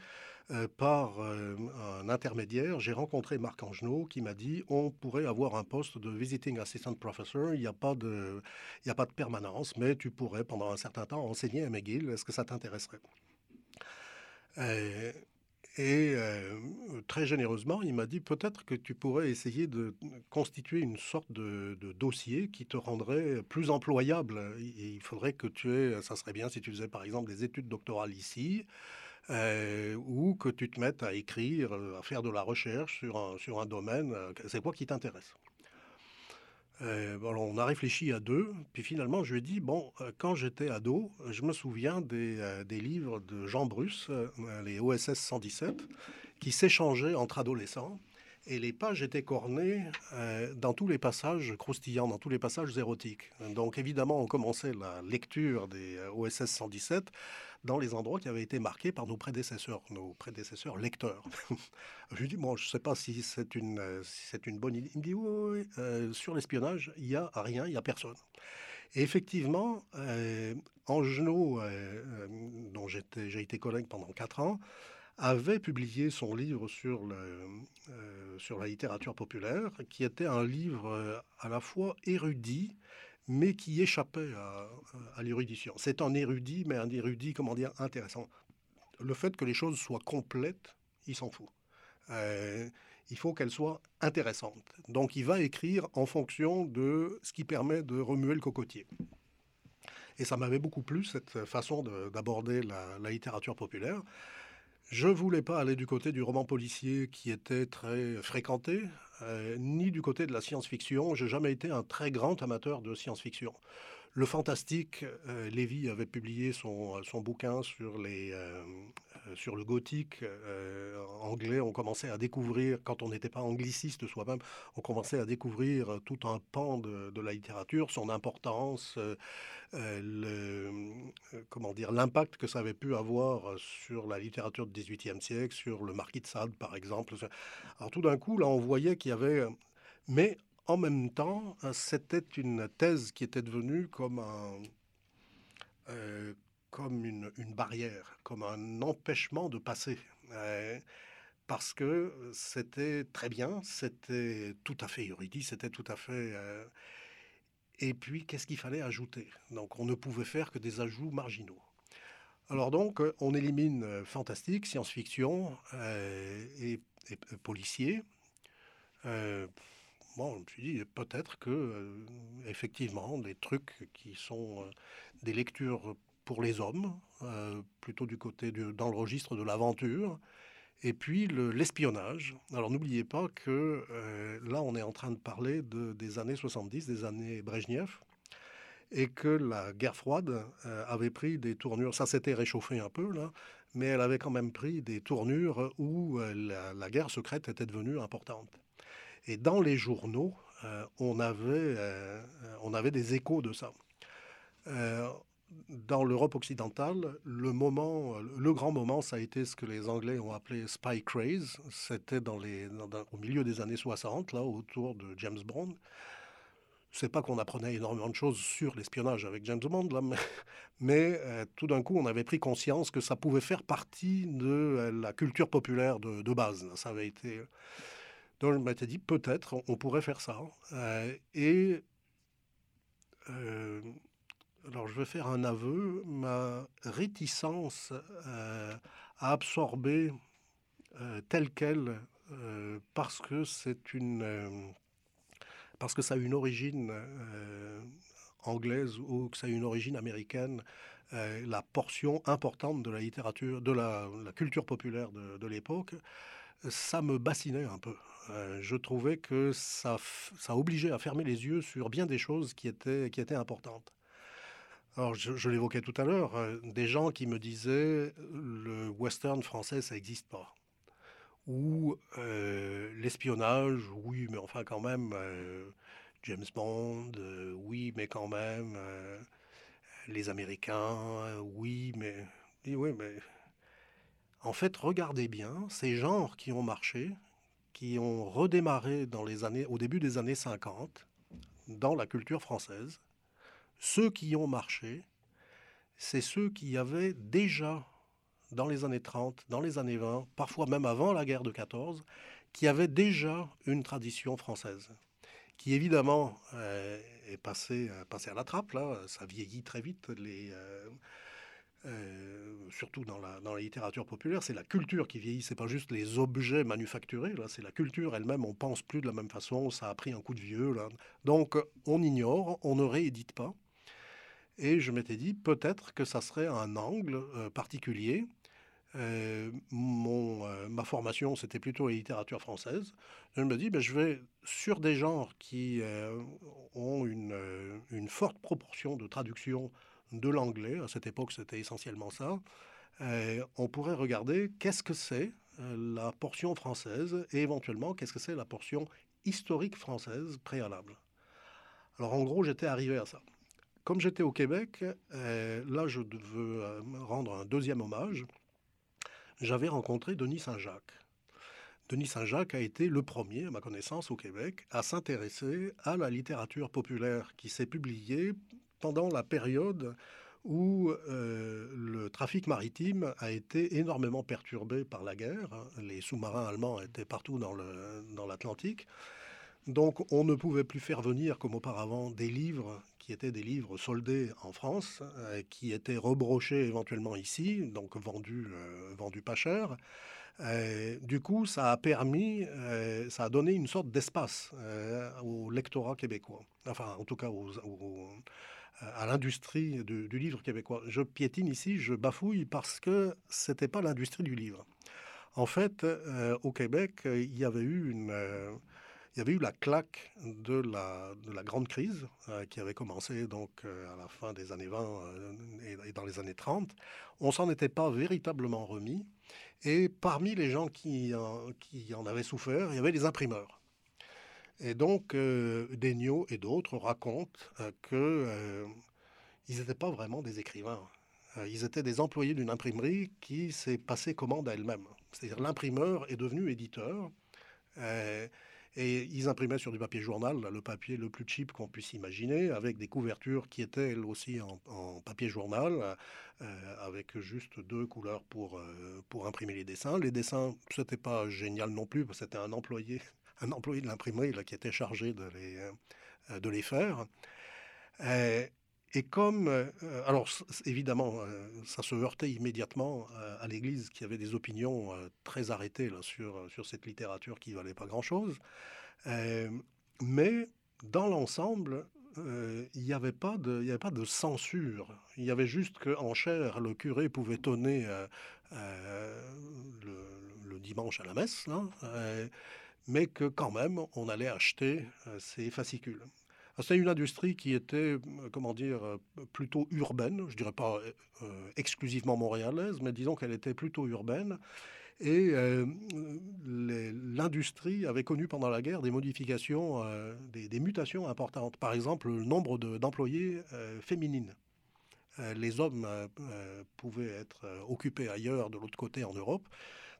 par un intermédiaire, j'ai rencontré Marc Angenot qui m'a dit on pourrait avoir un poste de visiting assistant professor, il n'y a, pas de, il a pas de permanence, mais tu pourrais pendant un certain temps enseigner à McGill, est-ce que ça t'intéresserait? Et euh, très généreusement, il m'a dit peut-être que tu pourrais essayer de constituer une sorte de, dossier qui te rendrait plus employable. Il faudrait que tu aies, ça serait bien si tu faisais par exemple des études doctorales ici, euh, ou que tu te mettes à écrire, à faire de la recherche sur un, sur un domaine. Euh, c'est quoi qui t'intéresse euh, on a réfléchi à deux, puis finalement je lui ai dit, bon, euh, quand j'étais ado, je me souviens des, euh, livres de Jean Bruce, les OSS 117, qui s'échangeaient entre adolescents, et les pages étaient cornées dans tous les passages croustillants, dans tous les passages érotiques. Donc évidemment, on commençait la lecture des OSS 117 dans les endroits qui avaient été marqués par nos prédécesseurs, nos prédécesseurs lecteurs. je dis, bon, je ne sais pas si c'est une, bonne idée. Il me dit, oui, euh, sur l'espionnage, il n'y a rien, il n'y a personne. Et effectivement, euh, Angenot, euh, dont j'ai été collègue pendant quatre ans, avait publié son livre sur, le, sur la littérature populaire, qui était un livre à la fois érudit, mais qui échappait à, l'érudition. C'est un érudit, mais un érudit, comment dire, intéressant. Le fait que les choses soient complètes, il s'en fout. Euh, il faut qu'elles soient intéressantes. Donc il va écrire en fonction de ce qui permet de remuer le cocotier. Et ça m'avait beaucoup plu, cette façon d'aborder la, littérature populaire. Je voulais pas aller du côté du roman policier qui était très fréquenté, euh, ni du côté de la science-fiction. J'ai jamais été un très grand amateur de science-fiction. Le fantastique, euh, Lévy avait publié son, son bouquin sur, les, euh, sur le gothique anglais. On commençait à découvrir, quand on n'était pas angliciste soi-même, on commençait à découvrir tout un pan de, de la littérature, son importance, comment dire, l'impact que ça avait pu avoir sur la littérature du XVIIIe siècle, sur le marquis de Sade, par exemple. Alors tout d'un coup, là, on voyait qu'il y avait... Mais en même temps, euh, c'était une thèse qui était devenue comme un, euh, comme une, barrière, comme un empêchement de passer. Euh, parce que c'était très bien, c'était tout à fait juridique, c'était tout à fait... et puis, qu'est-ce qu'il fallait ajouter? Donc, on ne pouvait faire que des ajouts marginaux. Alors donc, on élimine fantastique, science-fiction et, et, policier bon, je me suis dit peut-être que, euh, effectivement, des trucs qui sont euh, des lectures pour les hommes, euh, plutôt du côté dans le registre de l'aventure, et puis l'espionnage. Alors n'oubliez pas que là, on est en train de parler de, des années 70, des années Brejnev, et que la guerre froide avait pris des tournures. Ça s'était réchauffé un peu, là, mais elle avait quand même pris des tournures où la, guerre secrète était devenue importante. Et dans les journaux, on, avait, on avait des échos de ça dans l'Europe occidentale, le moment, le grand moment, ça a été ce que les Anglais ont appelé spy craze. C'était dans les, au milieu des années 60, là, autour de James Bond. C'est pas qu'on apprenait énormément de choses sur l'espionnage avec James Bond, là, mais, euh, tout d'un coup, on avait pris conscience que ça pouvait faire partie de euh, la culture populaire de, base. Ça avait été. Donc, je m'étais dit, peut-être, on pourrait faire ça. Euh, et alors je vais faire un aveu, ma réticence euh, à absorber euh, telle qu'elle, euh, parce que c'est une, parce que ça a une origine anglaise ou que ça a une origine américaine, la portion importante de la littérature, de la, culture populaire de, l'époque, ça me bassinait un peu. Je trouvais que ça, obligeait à fermer les yeux sur bien des choses qui étaient, importantes. Alors, je, l'évoquais tout à l'heure, euh, des gens qui me disaient le western français, ça n'existe pas. Ou euh, l'espionnage, oui, mais enfin quand même, euh, James Bond, oui, mais quand même, les Américains, oui, mais... Oui, mais... En fait, regardez bien, ces genres qui ont marché, qui ont redémarré dans les années, au début des années 50, dans la culture française, ceux qui ont marché, c'est ceux qui avaient déjà, dans les années 30, dans les années 20, parfois même avant la guerre de 14, qui avaient déjà une tradition française, qui évidemment euh, est passée, euh, à la trappe, ça vieillit très vite, euh, surtout dans la, littérature populaire, c'est la culture qui vieillit, c'est pas juste les objets manufacturés, là, c'est la culture elle-même, on pense plus de la même façon, ça a pris un coup de vieux. Donc on ignore, on ne réédite pas, et je m'étais dit, peut-être que ça serait un angle euh, particulier. Euh, euh, ma formation, c'était plutôt la littérature française. Je me dis, ben, je vais sur des genres qui ont une, une, forte proportion de traduction de l'anglais. À cette époque, c'était essentiellement ça. on pourrait regarder qu'est-ce que c'est la portion française et éventuellement qu'est-ce que c'est la portion historique française préalable. Alors en gros, j'étais arrivé à ça. Comme j'étais au Québec, euh, là je veux euh, rendre un deuxième hommage. J'avais rencontré Denis Saint-Jacques. Denis Saint-Jacques a été le premier, à ma connaissance, au Québec, à s'intéresser à la littérature populaire qui s'est publiée pendant la période où euh, le trafic maritime a été énormément perturbé par la guerre. Les sous-marins allemands étaient partout dans l'Atlantique. Donc on ne pouvait plus faire venir comme auparavant des livres qui étaient des livres soldés en France, euh, qui étaient rebrochés éventuellement ici, donc vendus, euh, vendus pas cher. Du coup, ça a permis, ça a donné une sorte d'espace au lectorat québécois, enfin en tout cas à l'industrie du, livre québécois. Je piétine ici, je bafouille parce que c'était pas l'industrie du livre. En fait, au Québec, il y avait eu une il y avait eu la claque de la, de la grande crise euh, qui avait commencé donc euh, à la fin des années 20 euh, et, dans les années 30. On s'en était pas véritablement remis. Et parmi les gens qui en avaient souffert, il y avait les imprimeurs. Et donc, Degnaud et d'autres racontent qu'ils n'étaient pas vraiment des écrivains. Ils étaient des employés d'une imprimerie qui s'est passée commande à elle-même. C'est-à-dire l'imprimeur est devenu éditeur. Et ils imprimaient sur du papier journal, le papier le plus cheap qu'on puisse imaginer, avec des couvertures qui étaient elles aussi en, papier journal, euh, avec juste deux couleurs pour, euh, pour imprimer les dessins. Les dessins, c'était pas génial non plus, parce que c'était un employé, un employé de l'imprimerie qui était chargé de les, euh, les faire. Et comme, alors évidemment, ça se heurtait immédiatement à l'Église qui avait des opinions très arrêtées sur, sur cette littérature qui valait pas grand-chose. mais dans l'ensemble, il n'y avait, pas de, censure. Il y avait juste qu'en chair, le curé pouvait tonner le, dimanche à la messe, mais que quand même, on allait acheter ces fascicules. Ah, c'est une industrie qui était, comment dire, plutôt urbaine, je dirais pas exclusivement montréalaise, mais disons qu'elle était plutôt urbaine. Et l'industrie avait connu pendant la guerre des modifications, des, mutations importantes. Par exemple, le nombre d'employés féminines. les hommes pouvaient être occupés ailleurs, de l'autre côté en Europe.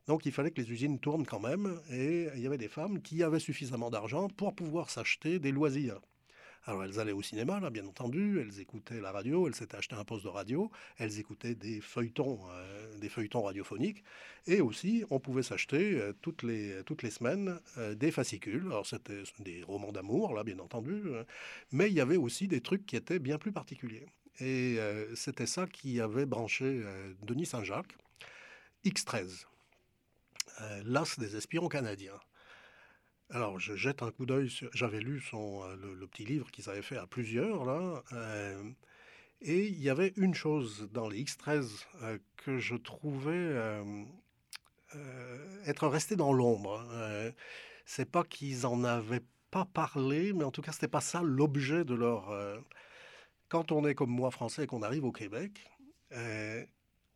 Donc il fallait que les usines tournent quand même, et il y avait des femmes qui avaient suffisamment d'argent pour pouvoir s'acheter des loisirs. Alors elles allaient au cinéma, là, bien entendu, elles écoutaient la radio, elles s'étaient acheté un poste de radio, elles écoutaient des feuilletons, euh, des feuilletons radiophoniques, et aussi on pouvait s'acheter euh, toutes, les, toutes les semaines euh, des fascicules. Alors c'était des romans d'amour, là, bien entendu, mais il y avait aussi des trucs qui étaient bien plus particuliers. Et c'était ça qui avait branché Denis Saint-Jacques, X13. Euh, l'as des espions canadiens. Alors, je jette un coup d'œil. J'avais lu son, euh, le, petit livre qu'ils avaient fait à plusieurs, là. Euh, et il y avait une chose dans les X13 que je trouvais être resté dans l'ombre. c'est pas qu'ils en avaient pas parlé, mais en tout cas, c'était pas ça l'objet de leur. quand on est comme moi français et qu'on arrive au Québec,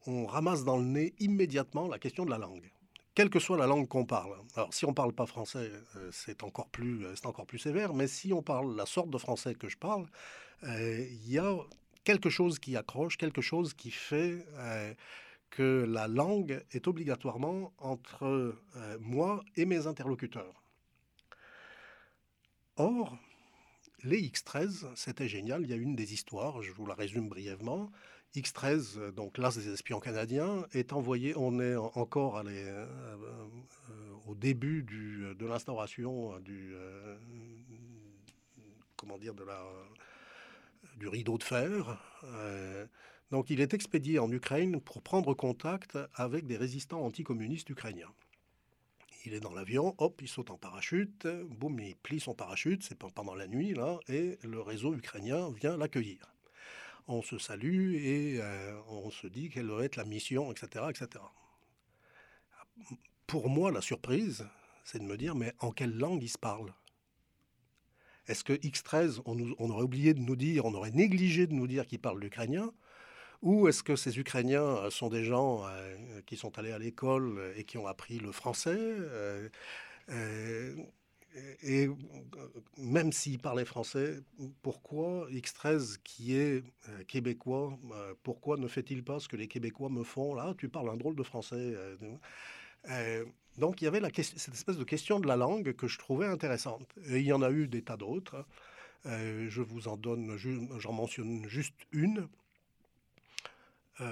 on ramasse dans le nez immédiatement la question de la langue quelle que soit la langue qu'on parle. Alors, si on ne parle pas français, euh, c'est encore, plus, euh, encore plus sévère, mais si on parle la sorte de français que je parle, euh, il y a quelque chose qui accroche, quelque chose qui fait que la langue est obligatoirement entre moi et mes interlocuteurs. Or, les X13, c'était génial. Il y a une des histoires, je vous la résume brièvement. X13, euh, donc l'as des espions canadiens, est envoyé, on est encore euh, euh, au début de l'instauration du, du rideau de fer. donc il est expédié en Ukraine pour prendre contact avec des résistants anticommunistes ukrainiens. Il est dans l'avion, hop, il saute en parachute, boum, il plie son parachute, c'est pendant la nuit, là, et le réseau ukrainien vient l'accueillir on se salue et euh, on se dit quelle va être la mission, etc., etc. Pour moi, la surprise, c'est de me dire, mais en quelle langue ils se parlent? Est-ce que X13, on, aurait oublié de nous dire, on aurait négligé de nous dire qu'ils parlent l'ukrainien ou est-ce que ces Ukrainiens sont des gens euh, qui sont allés à l'école et qui ont appris le français? Euh, et euh, même s'il parlait français, pourquoi X13, qui est euh, québécois, euh, pourquoi ne fait-il pas ce que les Québécois me font Là, tu parles un drôle de français. donc il y avait cette espèce de question de la langue que je trouvais intéressante. Et il y en a eu des tas d'autres. je vous en donne, j'en mentionne juste une.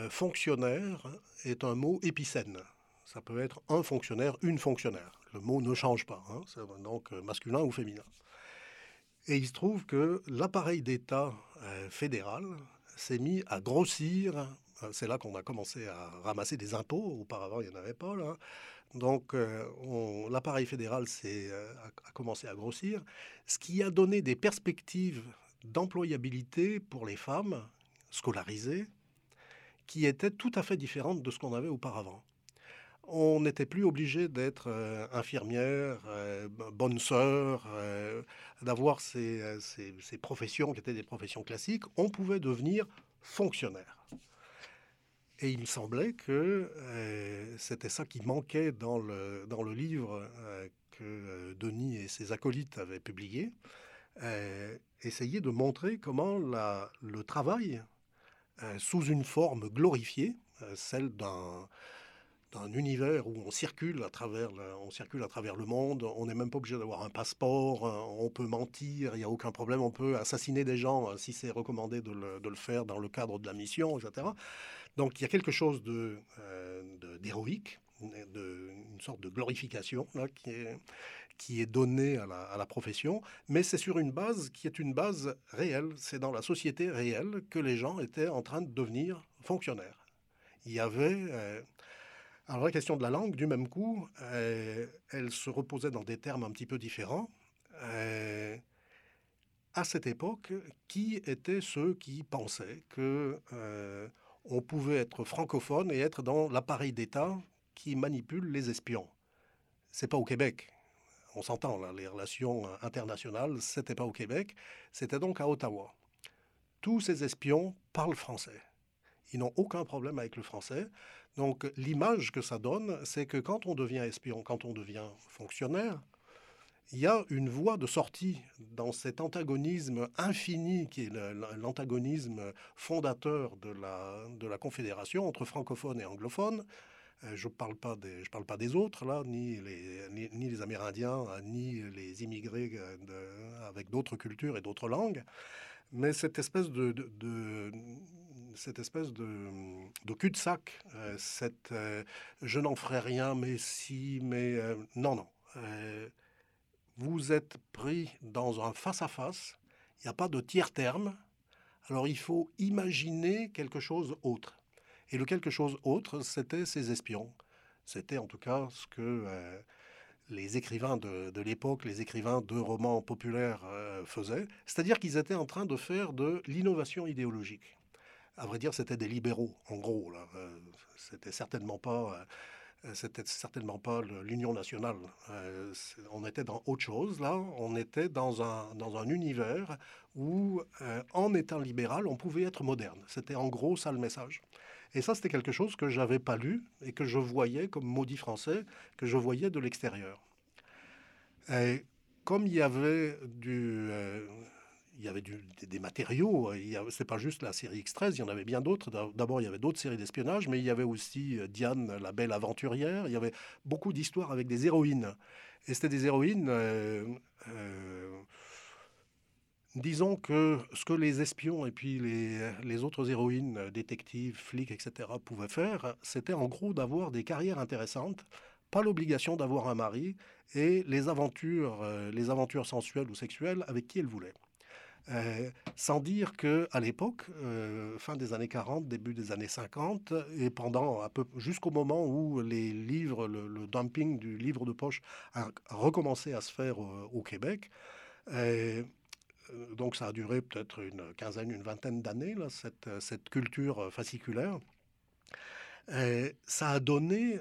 fonctionnaire est un mot épicène. Ça peut être un fonctionnaire, une fonctionnaire le mot ne change pas, hein, donc euh, masculin ou féminin. Et il se trouve que l'appareil d'État euh, fédéral s'est mis à grossir. Euh, c'est là qu'on a commencé à ramasser des impôts. Auparavant, il n'y en avait pas. Donc, l'appareil fédéral a, commencé à grossir, ce qui a donné des perspectives d'employabilité pour les femmes scolarisées qui étaient tout à fait différentes de ce qu'on avait auparavant on n'était plus obligé d'être euh, infirmière, euh, bonne sœur, euh, d'avoir ces, professions qui étaient des professions classiques. On pouvait devenir fonctionnaire. Et il me semblait que c'était ça qui manquait dans le, dans le livre que Denis et ses acolytes avaient publié. essayer de montrer comment le travail, sous une forme glorifiée, celle d'un d'un univers où on circule à travers le, on circule à travers le monde. On n'est même pas obligé d'avoir un passeport. Euh, on peut mentir, il n'y a aucun problème. On peut assassiner des gens euh, si c'est recommandé de le, faire dans le cadre de la mission, etc. Donc il y a quelque chose de, euh, d'héroïque, de, une sorte de glorification là, qui est qui est donnée à la, à la profession, mais c'est sur une base qui est une base réelle. C'est dans la société réelle que les gens étaient en train de devenir fonctionnaires. Il y avait alors la question de la langue, du même coup, euh, elle se reposait dans des termes un petit peu différents. Euh, à cette époque, qui étaient ceux qui pensaient que euh, on pouvait être francophone et être dans l'appareil d'État qui manipule les espions? C'est pas au Québec. on s'entend là, les relations internationales, c'était pas au Québec, c'était donc à Ottawa. Tous ces espions parlent français. Ils n'ont aucun problème avec le français. Donc l'image que ça donne, c'est que quand on devient espion, quand on devient fonctionnaire, il y a une voie de sortie dans cet antagonisme infini qui est l'antagonisme fondateur de la, de Confédération entre francophones et anglophones. Euh, je ne parle, pas des, autres, là, ni les, Amérindiens, ni les immigrés euh, avec d'autres cultures et d'autres langues. Mais cette espèce de, cette espèce de, de cul-de-sac, euh, cette je n'en ferai rien, mais si, mais non, non vous êtes pris dans un face-à-face, il n'y a pas de tiers terme, alors il faut imaginer quelque chose autre. Et le quelque chose autre, c'était ces espions. C'était en tout cas ce que euh, les écrivains de, l'époque, les écrivains de romans populaires euh, faisaient, c'est-à-dire qu'ils étaient en train de faire de l'innovation idéologique. À vrai dire, c'était des libéraux, en gros. Là. Euh, c'était certainement pas euh, c'était certainement pas l'Union nationale. Euh, on était dans autre chose, là. On était dans un, dans un univers où, en étant libéral, on pouvait être moderne. C'était en gros ça le message. Et ça, c'était quelque chose que j'avais pas lu et que je voyais comme maudit français, que je voyais de l'extérieur. Et comme il y avait du il y avait des, matériaux. C'est pas juste la série X13, il y en avait bien d'autres. D'abord, il y avait d'autres séries d'espionnage, mais il y avait aussi euh, Diane, la belle aventurière. Il y avait beaucoup d'histoires avec des héroïnes. Et c'était des héroïnes. Euh, euh, disons que ce que les espions et puis les, les, autres héroïnes, détectives, flics, etc., pouvaient faire, c'était en gros d'avoir des carrières intéressantes, pas l'obligation d'avoir un mari, et les aventures, les aventures sensuelles ou sexuelles avec qui elles voulaient. Euh, sans dire que à l'époque, euh, fin des années 40, début des années 50, et pendant jusqu'au moment où les livres, le, dumping du livre de poche a, recommencé à se faire au, Québec. Euh, donc ça a duré peut-être une quinzaine, une vingtaine d'années, cette, culture fasciculaire. ça a donné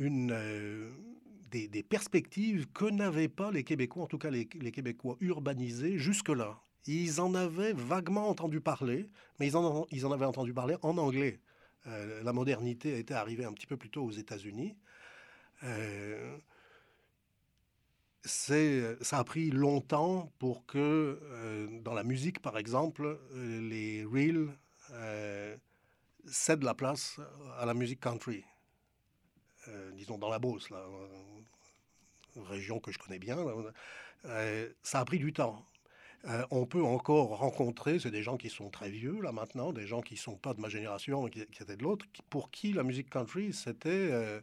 une des, perspectives que n'avaient pas les Québécois, en tout cas les, Québécois urbanisés jusque-là. Ils en avaient vaguement entendu parler, mais ils en, avaient entendu parler en anglais. Euh, la modernité était arrivée un petit peu plus tôt aux États-Unis. Euh, ça a pris longtemps pour que, euh, dans la musique par exemple, les reels cèdent la place à la musique country. Disons dans la Beauce, là, région que je connais bien, euh, ça a pris du temps. Euh, on peut encore rencontrer, c'est des gens qui sont très vieux là maintenant, des gens qui sont pas de ma génération, qui, étaient de l'autre, pour qui la musique country c'était euh,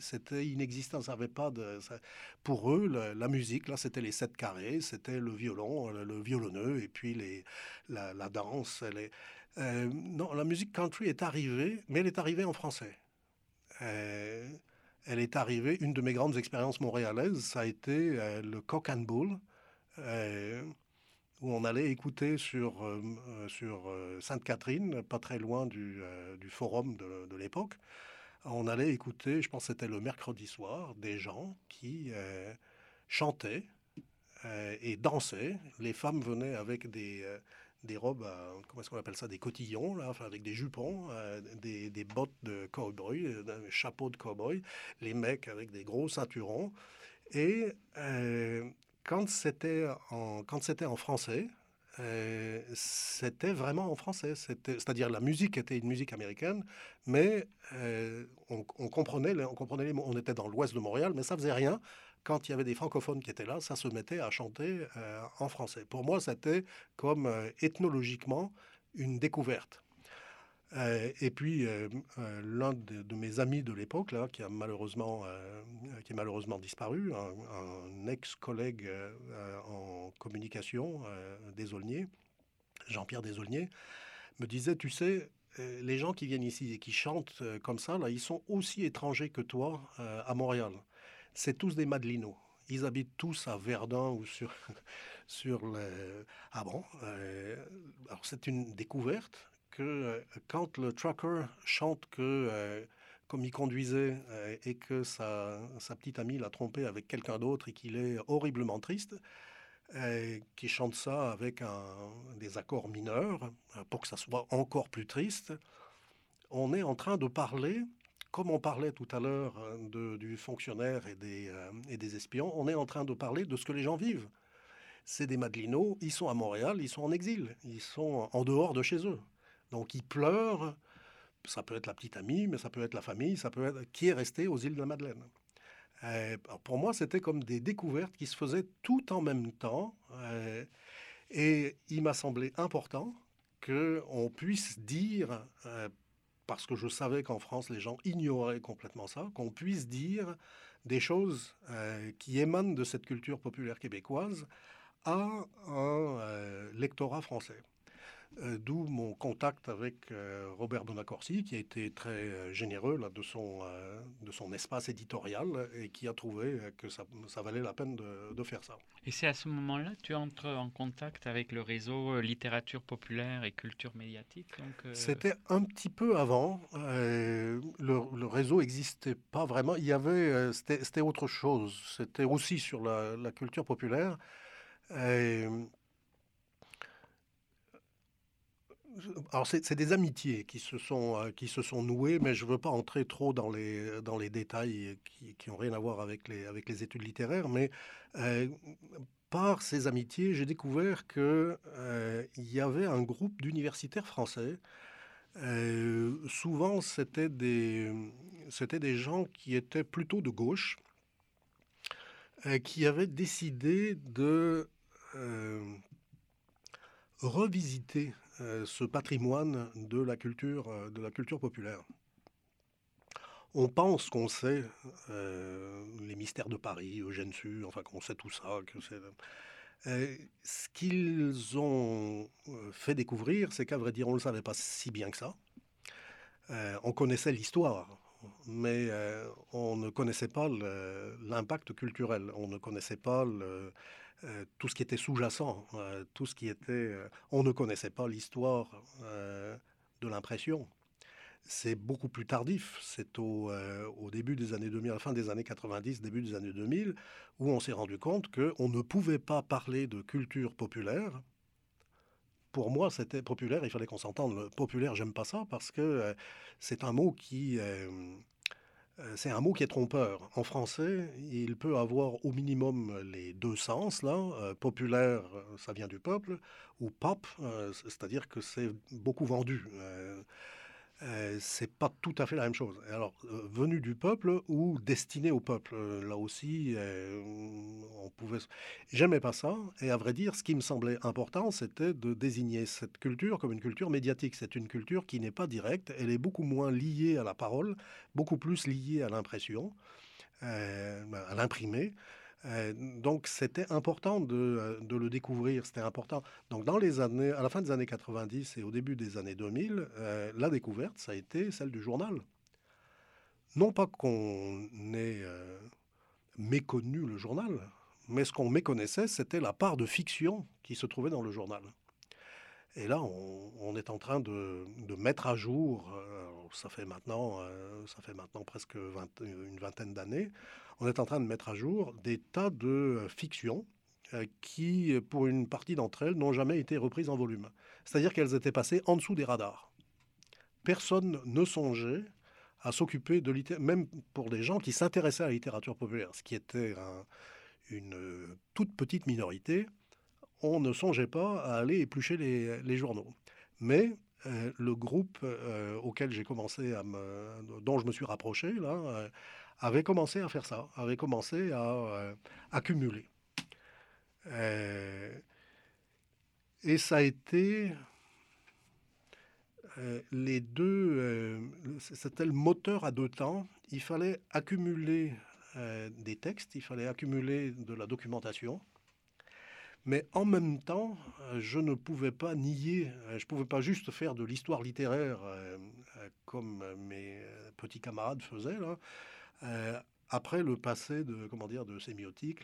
c'était inexistant, ça avait pas de. pour eux, la, musique là, c'était les sept carrés, c'était le violon, le, violonneux et puis les la, danse. Les, non, la musique country est arrivée, mais elle est arrivée en français elle est arrivée, une de mes grandes expériences montréalaises, ça a été euh, le Cock and Bull, euh, où on allait écouter sur, euh, sur Sainte-Catherine, pas très loin du, forum de l'époque. On allait écouter, je pense que c'était le mercredi soir, des gens qui chantaient et dansaient. Les femmes venaient avec des des robes, comment est-ce qu'on appelle ça, des cotillons, là, avec des jupons, euh, des, des, bottes de cowboy, euh, un chapeau de cowboy, les mecs avec des gros ceinturons. Et euh, quand c'était en, en français, c'était vraiment en français. C'est-à-dire la musique était une musique américaine, mais on, on, comprenait, on comprenait les mots. On était dans l'ouest de Montréal, mais ça faisait rien quand il y avait des francophones qui étaient là, ça se mettait à chanter euh, en français. Pour moi, c'était comme euh, ethnologiquement une découverte. Euh, et puis, l'un de, mes amis de l'époque, là, qui a malheureusement, qui est malheureusement disparu, un, ex-collègue en communication, Desaulniers, Jean-Pierre Desaulniers, me disait, tu sais, les gens qui viennent ici et qui chantent comme ça, là, ils sont aussi étrangers que toi à Montréal c'est tous des Madelinos. Ils habitent tous à Verdun ou sur, sur le... Ah bon euh, Alors c'est une découverte que euh, quand le trucker chante que, euh, comme il conduisait et que sa, sa petite amie l'a trompé avec quelqu'un d'autre et qu'il est horriblement triste, qui chante ça avec un, des accords mineurs pour que ça soit encore plus triste, on est en train de parler, comme on parlait tout à l'heure du fonctionnaire et des, et des espions, on est en train de parler de ce que les gens vivent c'est des Madelinos, ils sont à Montréal, ils sont en exil, ils sont en dehors de chez eux. Donc ils pleurent, ça peut être la petite amie, mais ça peut être la famille, ça peut être qui est resté aux îles de la Madeleine. Euh, pour moi, c'était comme des découvertes qui se faisaient tout en même temps. Euh, et il m'a semblé important qu'on puisse dire, euh, parce que je savais qu'en France, les gens ignoraient complètement ça, qu'on puisse dire des choses qui émanent de cette culture populaire québécoise à un euh, lectorat français. Euh, d'où mon contact avec euh, Robert Bonacorsi, qui a été très généreux là, de, son, de son espace éditorial et qui a trouvé que ça, ça valait la peine de, de, faire ça. Et c'est à ce moment-là que tu entres en contact avec le réseau littérature populaire et culture médiatique C'était un petit peu avant. le, le, réseau n'existait pas vraiment. Il y avait, c'était autre chose. C'était aussi sur la, la culture populaire. Euh, alors c'est des amitiés qui se sont euh, qui se sont nouées, mais je ne veux pas entrer trop dans les dans les détails qui, qui ont rien à voir avec les avec les études littéraires, mais euh, par ces amitiés, j'ai découvert que il y avait un groupe d'universitaires français. souvent, c'était des c'était des gens qui étaient plutôt de gauche, qui avaient décidé de euh, revisiter euh, ce patrimoine de la culture, euh, de la culture populaire. On pense qu'on sait les mystères de Paris, Eugène Sue, enfin qu'on sait tout ça. Ce qu'ils ont fait découvrir, c'est qu'à vrai dire, on ne le savait pas si bien que ça. on connaissait l'histoire, mais on ne connaissait pas l'impact culturel. On ne connaissait pas le, euh, tout ce qui était sous-jacent, euh, tout ce qui était... Euh, on ne connaissait pas l'histoire de l'impression. C'est beaucoup plus tardif. C'est au, au, début des années 2000, à la fin des années 90, début des années 2000, où on s'est rendu compte qu'on ne pouvait pas parler de culture populaire. Pour moi, c'était populaire, il fallait qu'on s'entende. Populaire, j'aime pas ça parce que c'est un mot qui c'est un mot qui est trompeur. En français, il peut avoir au minimum les deux sens. Là, euh, populaire, euh, ça vient du peuple, ou pop, c'est-à-dire que c'est beaucoup vendu. Euh, c'est pas tout à fait la même chose. Alors, venu du peuple ou destiné au peuple, là aussi, on pouvait. J'aimais pas ça. Et à vrai dire, ce qui me semblait important, c'était de désigner cette culture comme une culture médiatique. C'est une culture qui n'est pas directe. Elle est beaucoup moins liée à la parole, beaucoup plus liée à l'impression, à l'imprimé. Euh, donc c'était important de, de, le découvrir, c'était important. Donc dans les années, à la fin des années 90 et au début des années 2000, euh, la découverte, ça a été celle du journal. Non pas qu'on ait euh, méconnu le journal, mais ce qu'on méconnaissait, c'était la part de fiction qui se trouvait dans le journal. Et là, on, est en train de, mettre à jour, ça fait maintenant, ça fait maintenant presque une vingtaine d'années, on est en train de mettre à jour des tas de euh, fictions euh, qui, pour une partie d'entre elles, n'ont jamais été reprises en volume. C'est-à-dire qu'elles étaient passées en dessous des radars. Personne ne songeait à s'occuper de littérature, même pour des gens qui s'intéressaient à la littérature populaire, ce qui était une euh, toute petite minorité, on ne songeait pas à aller éplucher les, journaux. Mais le groupe auquel j'ai commencé dont je me suis rapproché là, avait commencé à faire ça, avait commencé à euh, accumuler. Euh, et ça a été euh, les deux, c'était le moteur à deux temps. Il fallait accumuler des textes, il fallait accumuler de la documentation. Mais en même temps, je ne pouvais pas nier, je ne pouvais pas juste faire de l'histoire littéraire comme mes petits camarades faisaient. Euh, après le passé de comment dire de sémiotique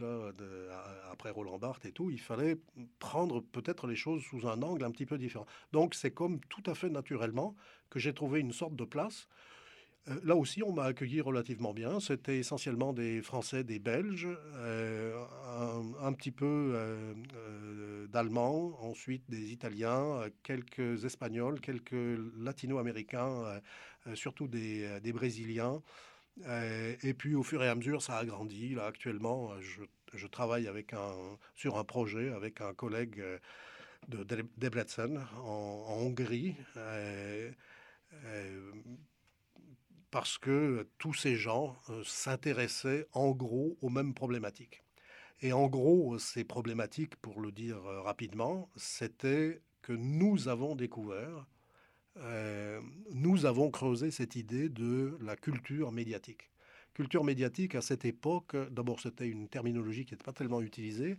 après Roland Barthes et tout, il fallait prendre peut-être les choses sous un angle un petit peu différent. Donc c'est comme tout à fait naturellement que j'ai trouvé une sorte de place. Euh, là aussi, on m'a accueilli relativement bien. C'était essentiellement des Français, des Belges, euh, un, petit peu euh, d'Allemands, ensuite des Italiens, quelques Espagnols, quelques Latino-Américains, surtout des, Brésiliens. et puis, au fur et à mesure, ça a grandi. Là, actuellement, je, travaille avec un, sur un projet avec un collègue de Debrecen en, en Hongrie parce que tous ces gens euh, s'intéressaient en gros aux mêmes problématiques. Et en gros, ces problématiques, pour le dire euh, rapidement, c'était que nous avons découvert, euh, nous avons creusé cette idée de la culture médiatique. Culture médiatique, à cette époque, d'abord c'était une terminologie qui n'était pas tellement utilisée,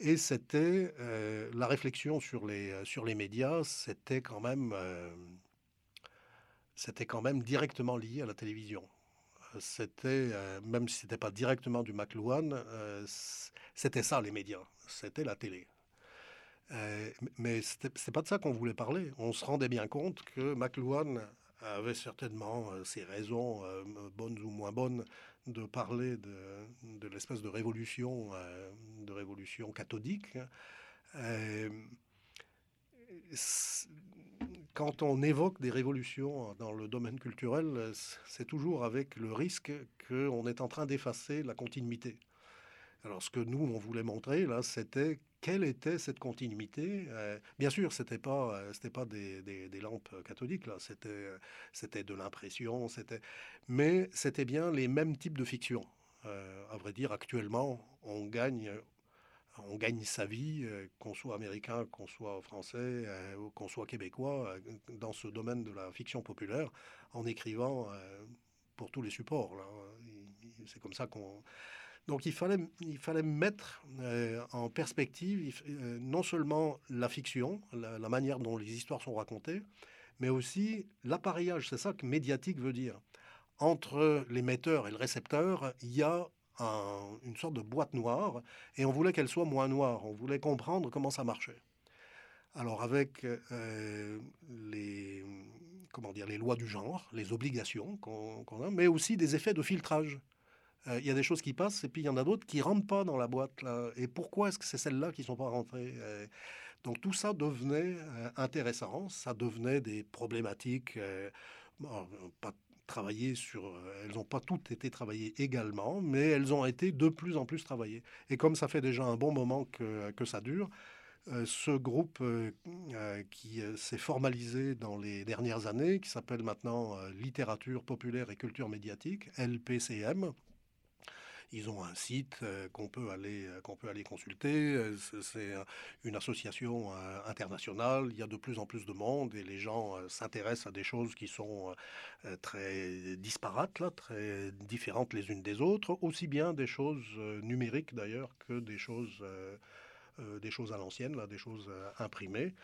et c'était la réflexion sur les, sur les médias, c'était quand même c'était quand même directement lié à la télévision. Euh, c'était, euh, même si ce n'était pas directement du McLuhan, euh, c'était ça les médias, c'était la télé. mais ce n'est pas de ça qu'on voulait parler. On se rendait bien compte que McLuhan avait certainement ses raisons, bonnes ou moins bonnes, de parler de, de l'espèce de révolution, de révolution cathodique quand on évoque des révolutions dans le domaine culturel, c'est toujours avec le risque qu'on est en train d'effacer la continuité. Alors ce que nous, on voulait montrer, là, c'était quelle était cette continuité. Euh, bien sûr, ce n'était pas, euh, c'était pas des, lampes catholiques, là, c'était, c'était de l'impression, c'était... mais c'était bien les mêmes types de fiction. Euh, à vrai dire, actuellement, on gagne on gagne sa vie, euh, qu'on soit américain, qu'on soit français, euh, qu'on soit québécois, euh, dans ce domaine de la fiction populaire, en écrivant pour tous les supports. C'est comme ça qu'on... Donc il fallait, il fallait mettre en perspective non seulement la fiction, la, manière dont les histoires sont racontées, mais aussi l'appareillage. C'est ça que médiatique veut dire. Entre l'émetteur et le récepteur, il y a une sorte de boîte noire, et on voulait qu'elle soit moins noire, on voulait comprendre comment ça marchait. Alors avec euh, les, comment dire, les lois du genre, les obligations qu'on a, mais aussi des effets de filtrage. Euh, il y a des choses qui passent et puis il y en a d'autres qui rentrent pas dans la boîte. Là. Et pourquoi est-ce que c'est celles-là qui sont pas rentrées euh, Donc tout ça devenait intéressant, ça devenait des problématiques, pas travaillées sur. Euh, elles n'ont pas toutes été travaillées également, mais elles ont été de plus en plus travaillées. Et comme ça fait déjà un bon moment que, que ça dure, euh, ce groupe euh, qui s'est formalisé dans les dernières années, qui s'appelle maintenant Littérature populaire et culture médiatique, LPCM, ils ont un site euh, qu'on peut aller euh, qu'on peut aller consulter. Euh, c'est une association internationale. Il y a de plus en plus de monde et les gens s'intéressent à des choses qui sont très disparates, très différentes les unes des autres, aussi bien des choses numériques d'ailleurs que des choses des choses à l'ancienne, des choses imprimées.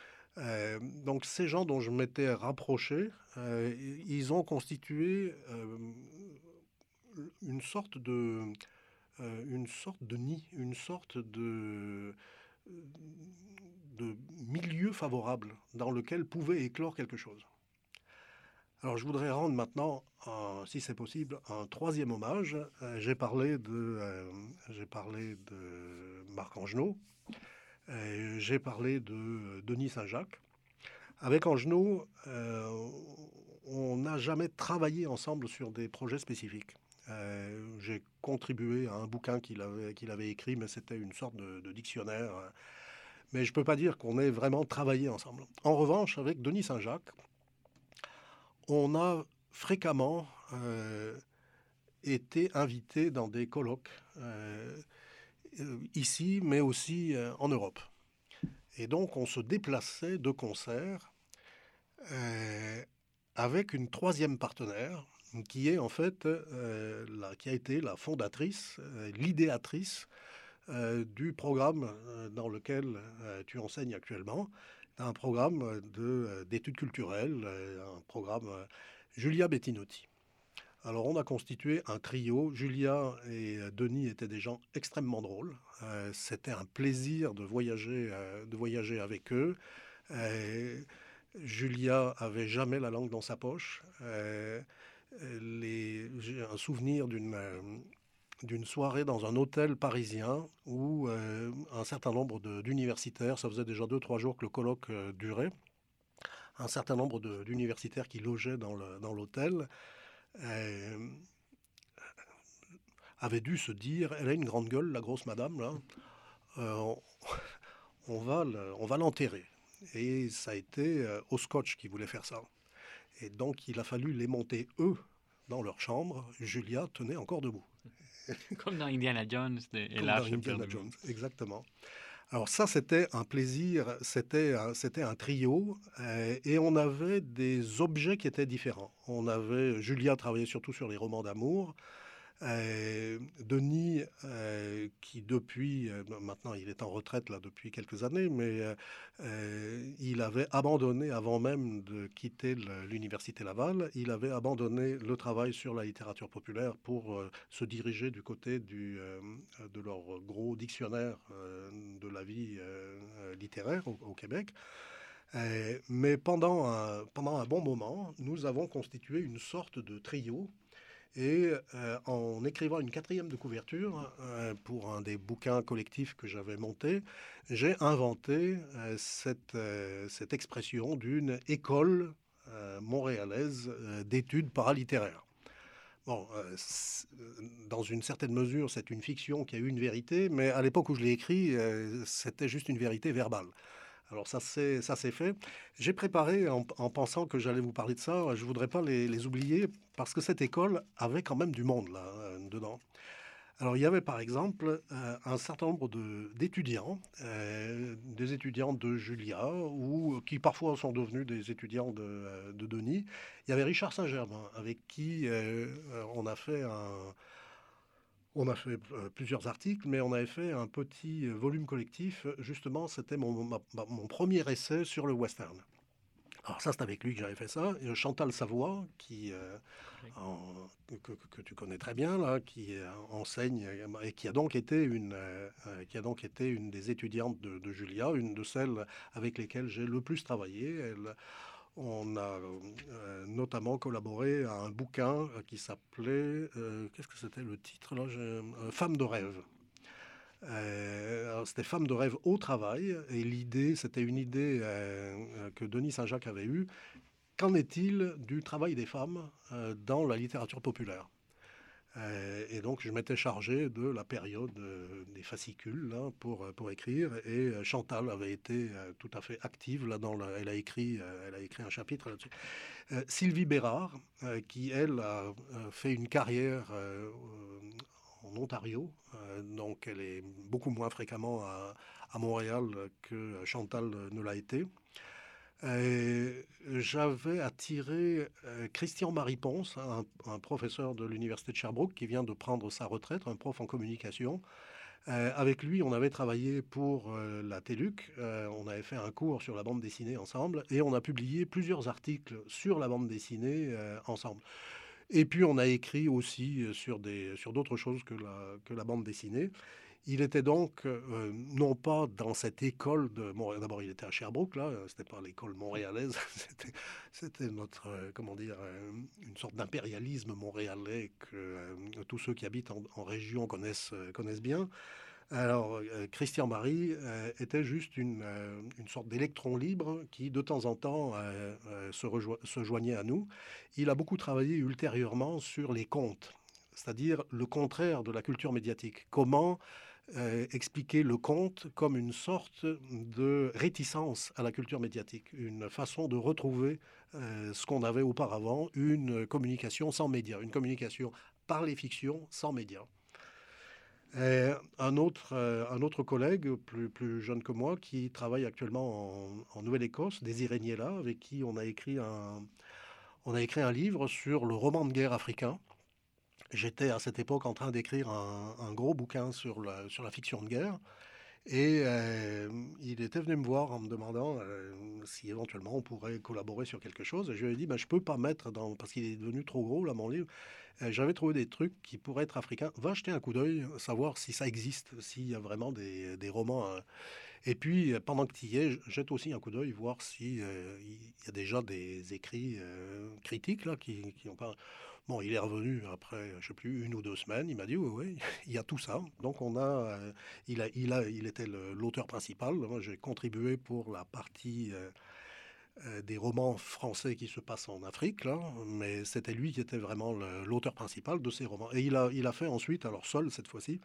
donc ces gens dont je m'étais rapproché, ils ont constitué une sorte de, une sorte de nid, une sorte de, de milieu favorable dans lequel pouvait éclore quelque chose. Alors je voudrais rendre maintenant, si c'est possible, un troisième hommage. Euh, j'ai parlé de, euh, j'ai parlé de Marc Angenot, j'ai parlé de Denis Saint-Jacques. Avec Angenot, on n'a jamais travaillé ensemble sur des projets spécifiques. Euh, j'ai contribué à un bouquin qu'il avait, écrit, mais c'était une sorte de, dictionnaire. Mais je ne peux pas dire qu'on ait vraiment travaillé ensemble. En revanche, avec Denis Saint-Jacques, on a fréquemment euh, été invité dans des colloques, euh, ici, mais aussi en Europe. Et donc, on se déplaçait de concert avec une troisième partenaire qui est en fait euh, la, qui a été la fondatrice, euh, l'idéatrice euh, du programme dans lequel tu enseignes actuellement, un programme d'études culturelles, un programme Julia Bettinotti. Alors on a constitué un trio. Julia et Denis étaient des gens extrêmement drôles. C'était un plaisir de voyager, de voyager avec eux. Julia avait jamais la langue dans sa poche. J'ai un souvenir d'une d'une soirée dans un hôtel parisien où un certain nombre d'universitaires, ça faisait déjà deux, trois jours que le colloque durait, un certain nombre d'universitaires qui logeaient dans l'hôtel euh, avait dû se dire, elle a une grande gueule, la grosse madame, euh, on, va l'enterrer. Et ça a été euh, au scotch qui voulait faire ça. Et donc il a fallu les monter, eux, dans leur chambre. Julia tenait encore debout. Comme dans Indiana Jones et Comme dans Indiana Jones, exactement. Alors ça, c'était un plaisir, c'était un, c'était un trio, euh, et on avait des objets qui étaient différents. On avait, Julia travaillait surtout sur les romans d'amour, euh, Denis, euh, qui depuis, euh, maintenant il est en retraite là depuis quelques années, mais il avait abandonné avant même de quitter l'université Laval, il avait abandonné le travail sur la littérature populaire pour se diriger du côté du, de leur gros dictionnaire de la vie littéraire au, Québec. mais pendant pendant un bon moment, nous avons constitué une sorte de trio et euh, en écrivant une quatrième de couverture euh, pour un des bouquins collectifs que j'avais monté, j'ai inventé euh, cette, cette, expression d'une école montréalaise d'études paralittéraires. Bon, dans une certaine mesure, c'est une fiction qui a eu une vérité, mais à l'époque où je l'ai écrit, c'était juste une vérité verbale. Alors ça c'est ça c'est fait. J'ai préparé en, pensant que j'allais vous parler de ça. Je voudrais pas les, oublier parce que cette école avait quand même du monde là euh, dedans. Alors il y avait par exemple euh, un certain nombre d'étudiants, euh, des étudiants de Julia ou qui parfois sont devenus des étudiants de Denis. Il y avait Richard Saint-Germain avec qui on a fait un on a fait euh, plusieurs articles, mais on avait fait un petit euh, volume collectif. Justement, c'était mon, mon, premier essai sur le western. Alors ça, c'est avec lui que j'avais fait ça. Et Chantal Savoie, qui, euh, que, tu connais très bien, là, qui enseigne et qui a donc été une, qui a donc été une des étudiantes de, de, Julia, une de celles avec lesquelles j'ai le plus travaillé. Elle, on a euh, notamment collaboré à un bouquin euh, qui s'appelait, euh, qu'est-ce que c'était le titre là Femme de rêve. c'était Femme de rêve au travail et l'idée, c'était une idée que Denis Saint-Jacques avait eue. Qu'en est-il du travail des femmes dans la littérature populaire? euh, et donc, je m'étais chargé de la période euh, des fascicules pour, euh, pour écrire. Et Chantal avait été tout à fait active là dans elle a écrit elle a écrit un chapitre là-dessus. Sylvie Bérard, qui elle a fait une carrière en Ontario, donc elle est beaucoup moins fréquemment à Montréal que Chantal ne l'a été. Euh, j'avais attiré euh, Christian-Marie Ponce, un, professeur de l'Université de Sherbrooke qui vient de prendre sa retraite, un prof en communication. Euh, avec lui, on avait travaillé pour la TELUC, on avait fait un cours sur la bande dessinée ensemble et on a publié plusieurs articles sur la bande dessinée ensemble. Et puis on a écrit aussi sur, des, sur d'autres choses que la, que la bande dessinée. Il était donc euh, non pas dans cette école de Montréal. D'abord, il était à Sherbrooke, là. C'était pas l'école montréalaise. c'était notre, euh, comment dire, euh, une sorte d'impérialisme montréalais que tous ceux qui habitent en, région connaissent, connaissent bien. Alors, Christian Marie était juste une, une sorte d'électron libre qui, de temps en temps, se, se joignait à nous. Il a beaucoup travaillé ultérieurement sur les contes, c'est-à-dire le contraire de la culture médiatique. Comment euh, expliquer le conte comme une sorte de réticence à la culture médiatique, une façon de retrouver euh, ce qu'on avait auparavant, une communication sans médias, une communication par les fictions sans médias. un, autre, euh, un autre collègue, plus, plus jeune que moi, qui travaille actuellement en, Nouvelle-Écosse, Désiré Niela, avec qui on a, écrit un, on a écrit un livre sur le roman de guerre africain. J'étais à cette époque en train d'écrire un, gros bouquin sur la, fiction de guerre. Et euh, il était venu me voir en me demandant euh, si éventuellement on pourrait collaborer sur quelque chose. Et je lui ai dit, ben, je peux pas mettre dans, parce qu'il est devenu trop gros là mon livre. Euh, j'avais trouvé des trucs qui pourraient être africains. Va jeter un coup d'œil, savoir si ça existe, s'il y a vraiment des, romans. Et puis pendant que tu y es, jette aussi un coup d'œil, voir s'il il y a déjà des écrits critiques là qui, qui ont pas Bon, il est revenu après, je sais plus, une ou deux semaines. Il m'a dit oui, oui, il y a tout ça. Donc on a, euh, il a, il a, il était l'auteur principal. Moi, j'ai contribué pour la partie euh, euh, des romans français qui se passent en Afrique, là, mais c'était lui qui était vraiment l'auteur principal de ces romans. Et il a, il a fait ensuite, alors seul cette fois-ci,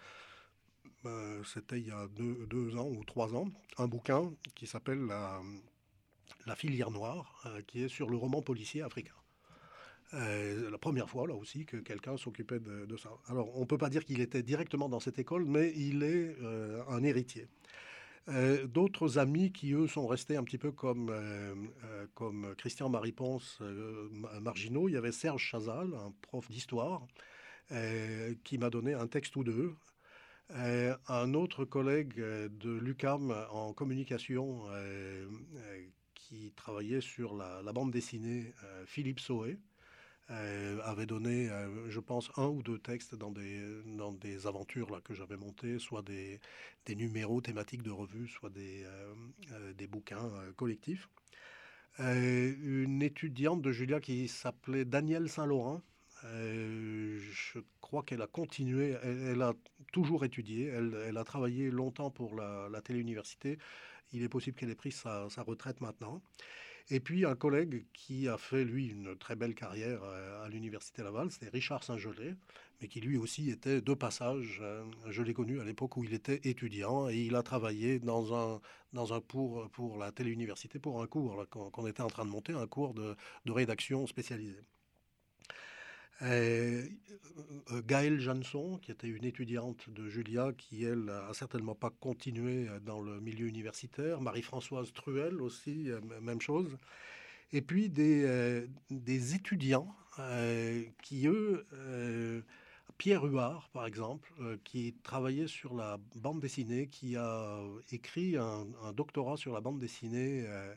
c'était il y a deux, ans ou trois ans, un bouquin qui s'appelle la, filière noire, qui est sur le roman policier africain. Euh, la première fois, là aussi, que quelqu'un s'occupait de, ça. Alors, on ne peut pas dire qu'il était directement dans cette école, mais il est euh, un héritier. Euh, d'autres amis qui, eux, sont restés un petit peu comme, comme Christian Marie-Ponce, marginaux. Il y avait Serge Chazal, un prof d'histoire, qui m'a donné un texte ou deux. un autre collègue de l'UCAM en communication qui travaillait sur la, la bande dessinée, Philippe Soé, euh, avait donné, euh, je pense, un ou deux textes dans des, dans des aventures là, que j'avais montées, soit des, des, numéros thématiques de revues, soit des, euh, des bouquins collectifs. une étudiante de Julia qui s'appelait Danielle Saint-Laurent, je crois qu'elle a continué, elle, a toujours étudié, elle, elle, a travaillé longtemps pour la, la télé-université. Il est possible qu'elle ait pris sa, sa retraite maintenant. Et puis un collègue qui a fait, lui, une très belle carrière euh, à l'Université Laval, c'était Richard Saint-Gelais, mais qui lui aussi était de passage. Euh, je l'ai connu à l'époque où il était étudiant et il a travaillé dans un, dans un pour, pour la téléuniversité, pour un cours qu'on était en train de monter, un cours de, de rédaction spécialisée. Euh, euh, Gaëlle Janson, qui était une étudiante de Julia, qui elle a certainement pas continué dans le milieu universitaire. Marie-Françoise Truel aussi, euh, même chose. Et puis des, étudiants qui, eux, Pierre Huard, par exemple, qui travaillait sur la bande dessinée, qui a écrit un, doctorat sur la bande dessinée euh,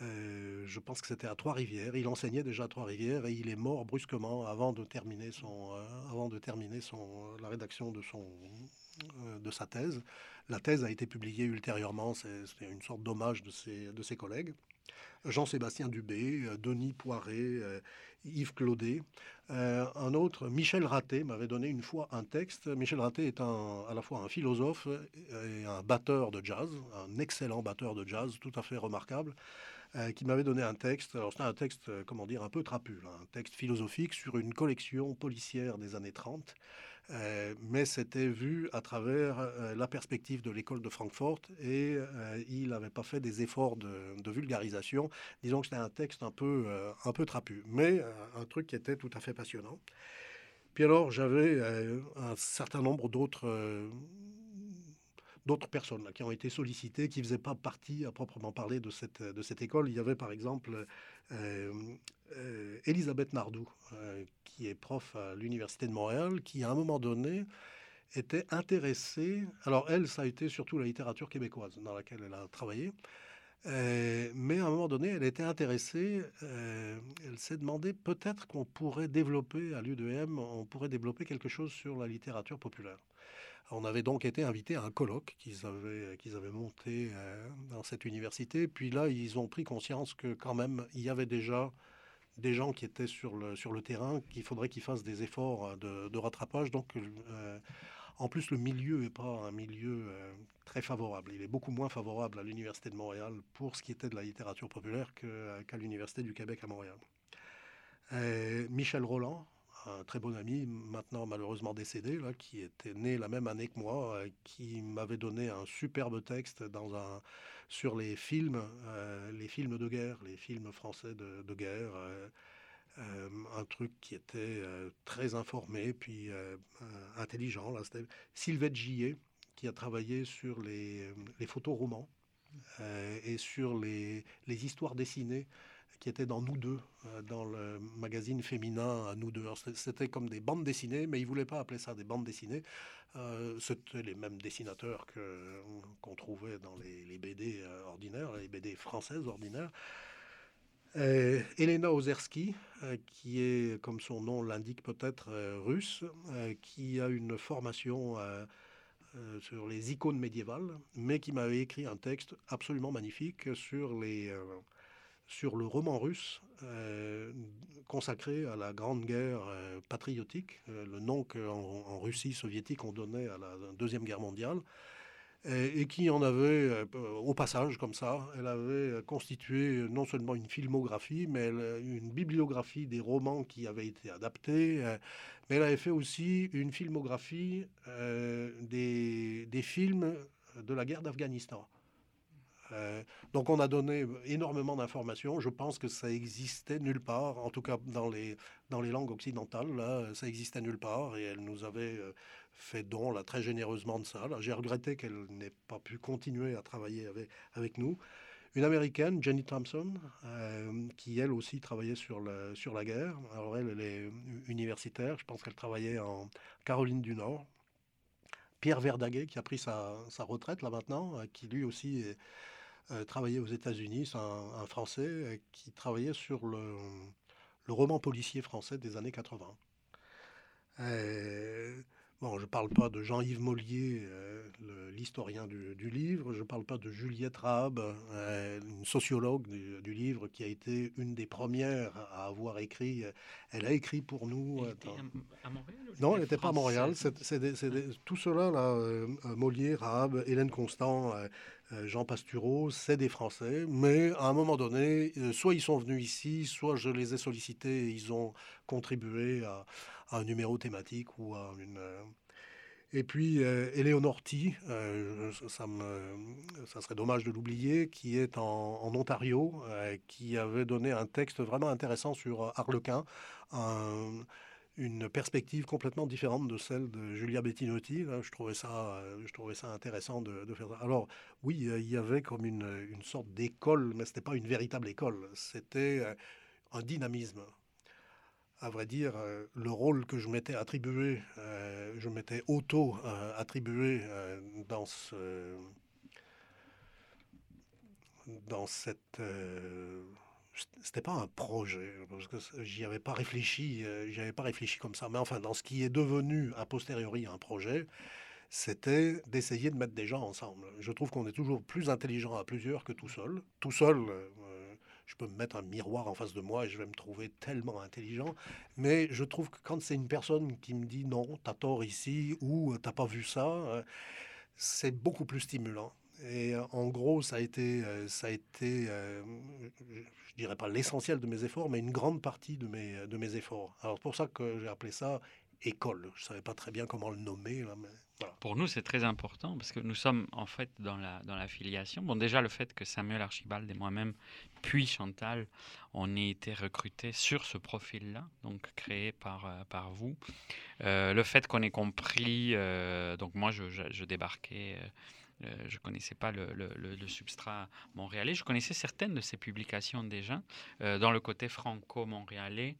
je pense que c'était à Trois-Rivières. Il enseignait déjà à Trois-Rivières et il est mort brusquement avant de terminer, son, euh, avant de terminer son, euh, la rédaction de, son, de sa thèse. La thèse a été publiée ultérieurement, c'est une sorte d'hommage de ses, de ses collègues. Jean-Sébastien Dubé, Denis Poiré, Yves Claudet. un autre, Michel Raté, m'avait donné une fois un texte. Michel Raté est à la fois un philosophe et un batteur de jazz, un excellent batteur de jazz, tout à fait remarquable. Euh, qui m'avait donné un texte. Alors c'était un texte, euh, comment dire, un peu trapu, un texte philosophique sur une collection policière des années 30. Euh, mais c'était vu à travers la perspective de l'école de Francfort et il n'avait pas fait des efforts de, vulgarisation. Disons que c'était un texte un peu, un peu trapu, mais un truc qui était tout à fait passionnant. Puis alors, j'avais un certain nombre d'autres d'autres personnes qui ont été sollicitées, qui ne faisaient pas partie à proprement parler de cette, de cette école. Il y avait par exemple euh, euh, Elisabeth Nardou, euh, qui est prof à l'Université de Montréal, qui à un moment donné était intéressée. Alors elle, ça a été surtout la littérature québécoise dans laquelle elle a travaillé. mais à un moment donné, elle était intéressée. elle s'est demandé peut-être qu'on pourrait développer à l'UDM, on pourrait développer quelque chose sur la littérature populaire. On avait donc été invités à un colloque qu'ils avaient, qu'ils avaient monté euh, dans cette université. Puis là, ils ont pris conscience que quand même, il y avait déjà des gens qui étaient sur le, sur le terrain, qu'il faudrait qu'ils fassent des efforts de, rattrapage. Donc, euh, en plus, le milieu n'est pas un milieu euh, très favorable. Il est beaucoup moins favorable à l'Université de Montréal pour ce qui était de la littérature populaire qu'à l'Université du Québec à Montréal. Michel Roland, un très bon ami, maintenant malheureusement décédé, là, qui était né la même année que moi, euh, qui m'avait donné un superbe texte dans un, sur les films, euh, les films de guerre, les films français de, guerre. Euh, un truc qui était très informé, puis intelligent. C'était Sylvette Gillet, qui a travaillé sur les, les photos romans et sur les, les histoires dessinées qui étaient dans Nous deux, euh, dans le magazine féminin Nous deux. C'était comme des bandes dessinées, mais ils ne voulaient pas appeler ça des bandes dessinées. Euh, C'était les mêmes dessinateurs qu'on trouvait dans les, BD euh, ordinaires, les BD françaises ordinaires. Euh, Elena Ozerski, qui est, comme son nom l'indique peut-être, russe, qui a une formation sur les icônes médiévales, mais qui m'avait écrit un texte absolument magnifique sur les sur le roman russe consacré à la Grande Guerre patriotique, le nom qu'en en Russie soviétique on donnait à la Deuxième Guerre mondiale et, qui en avait, euh, au passage comme ça, elle avait constitué non seulement une filmographie, mais une bibliographie des romans qui avaient été adaptés, euh, mais elle avait fait aussi une filmographie euh, des, films de la guerre d'Afghanistan. Donc on a donné énormément d'informations. Je pense que ça existait nulle part, en tout cas dans les, dans les langues occidentales, là, ça existait nulle part. Et elle nous avait fait don là, très généreusement de ça. J'ai regretté qu'elle n'ait pas pu continuer à travailler avec, nous. Une américaine, Jenny Thompson, euh, qui elle aussi travaillait sur, le, sur la guerre. Alors elle, elle est universitaire, je pense qu'elle travaillait en Caroline du Nord. Pierre Verdaguet, qui a pris sa, sa retraite là maintenant, euh, qui lui aussi euh, travaillait aux États-Unis, c'est un, Français qui travaillait sur le, le, roman policier français des années 80. Bon, je ne parle pas de Jean-Yves Mollier, euh, l'historien du, livre, je ne parle pas de Juliette Raab, euh, une sociologue du, livre qui a été une des premières à avoir écrit. Euh, elle a écrit pour nous. à, Montréal Non, elle n'était pas à Montréal. C'est tout cela, là, Mollier, Raab, Hélène Constant, Jean Pastureau, c'est des Français. Mais à un moment donné, soit ils sont venus ici, soit je les ai sollicités et ils ont contribué à un numéro thématique ou à une. Euh, et puis euh, Eleonore euh, ça, me, ça serait dommage de l'oublier, qui est en, Ontario, qui avait donné un texte vraiment intéressant sur Harlequin, une perspective complètement différente de celle de Julia Bettinotti. je, trouvais ça, je trouvais ça intéressant de, faire ça. Alors oui, il y avait comme une, sorte d'école, mais ce n'était pas une véritable école, c'était un dynamisme à vrai dire, euh, le rôle que je m'étais attribué, euh, je m'étais auto-attribué euh, dans cette, c'était pas un projet parce que j'y avais pas réfléchi, j'y avais pas réfléchi comme ça. Mais enfin, dans ce qui est devenu a posteriori un projet, c'était d'essayer de mettre des gens ensemble. Je trouve qu'on est toujours plus intelligent à plusieurs que tout seul. Tout seul, je peux me mettre un miroir en face de moi et je vais me trouver tellement intelligent. Mais je trouve que quand c'est une personne qui me dit non, t'as tort ici ou t'as pas vu ça, euh, c'est beaucoup plus stimulant. Et euh, en gros, ça a été, euh, ça a été je dirais pas l'essentiel de mes efforts, mais une grande partie de mes, de mes efforts. Alors, c'est pour ça que j'ai appelé ça école. Je savais pas très bien comment le nommer, pour nous, c'est très important parce que nous sommes en fait dans la, dans la filiation. Bon, déjà, le fait que Samuel Archibald et moi-même, puis Chantal, on ait été recrutés sur ce profil-là, donc créé par, euh, par vous. Euh, le fait qu'on ait compris, euh, donc moi, je, je, débarquais euh, je ne connaissais pas le, substrat montréalais. Je connaissais certaines de ses publications déjà euh, dans le côté franco-montréalais.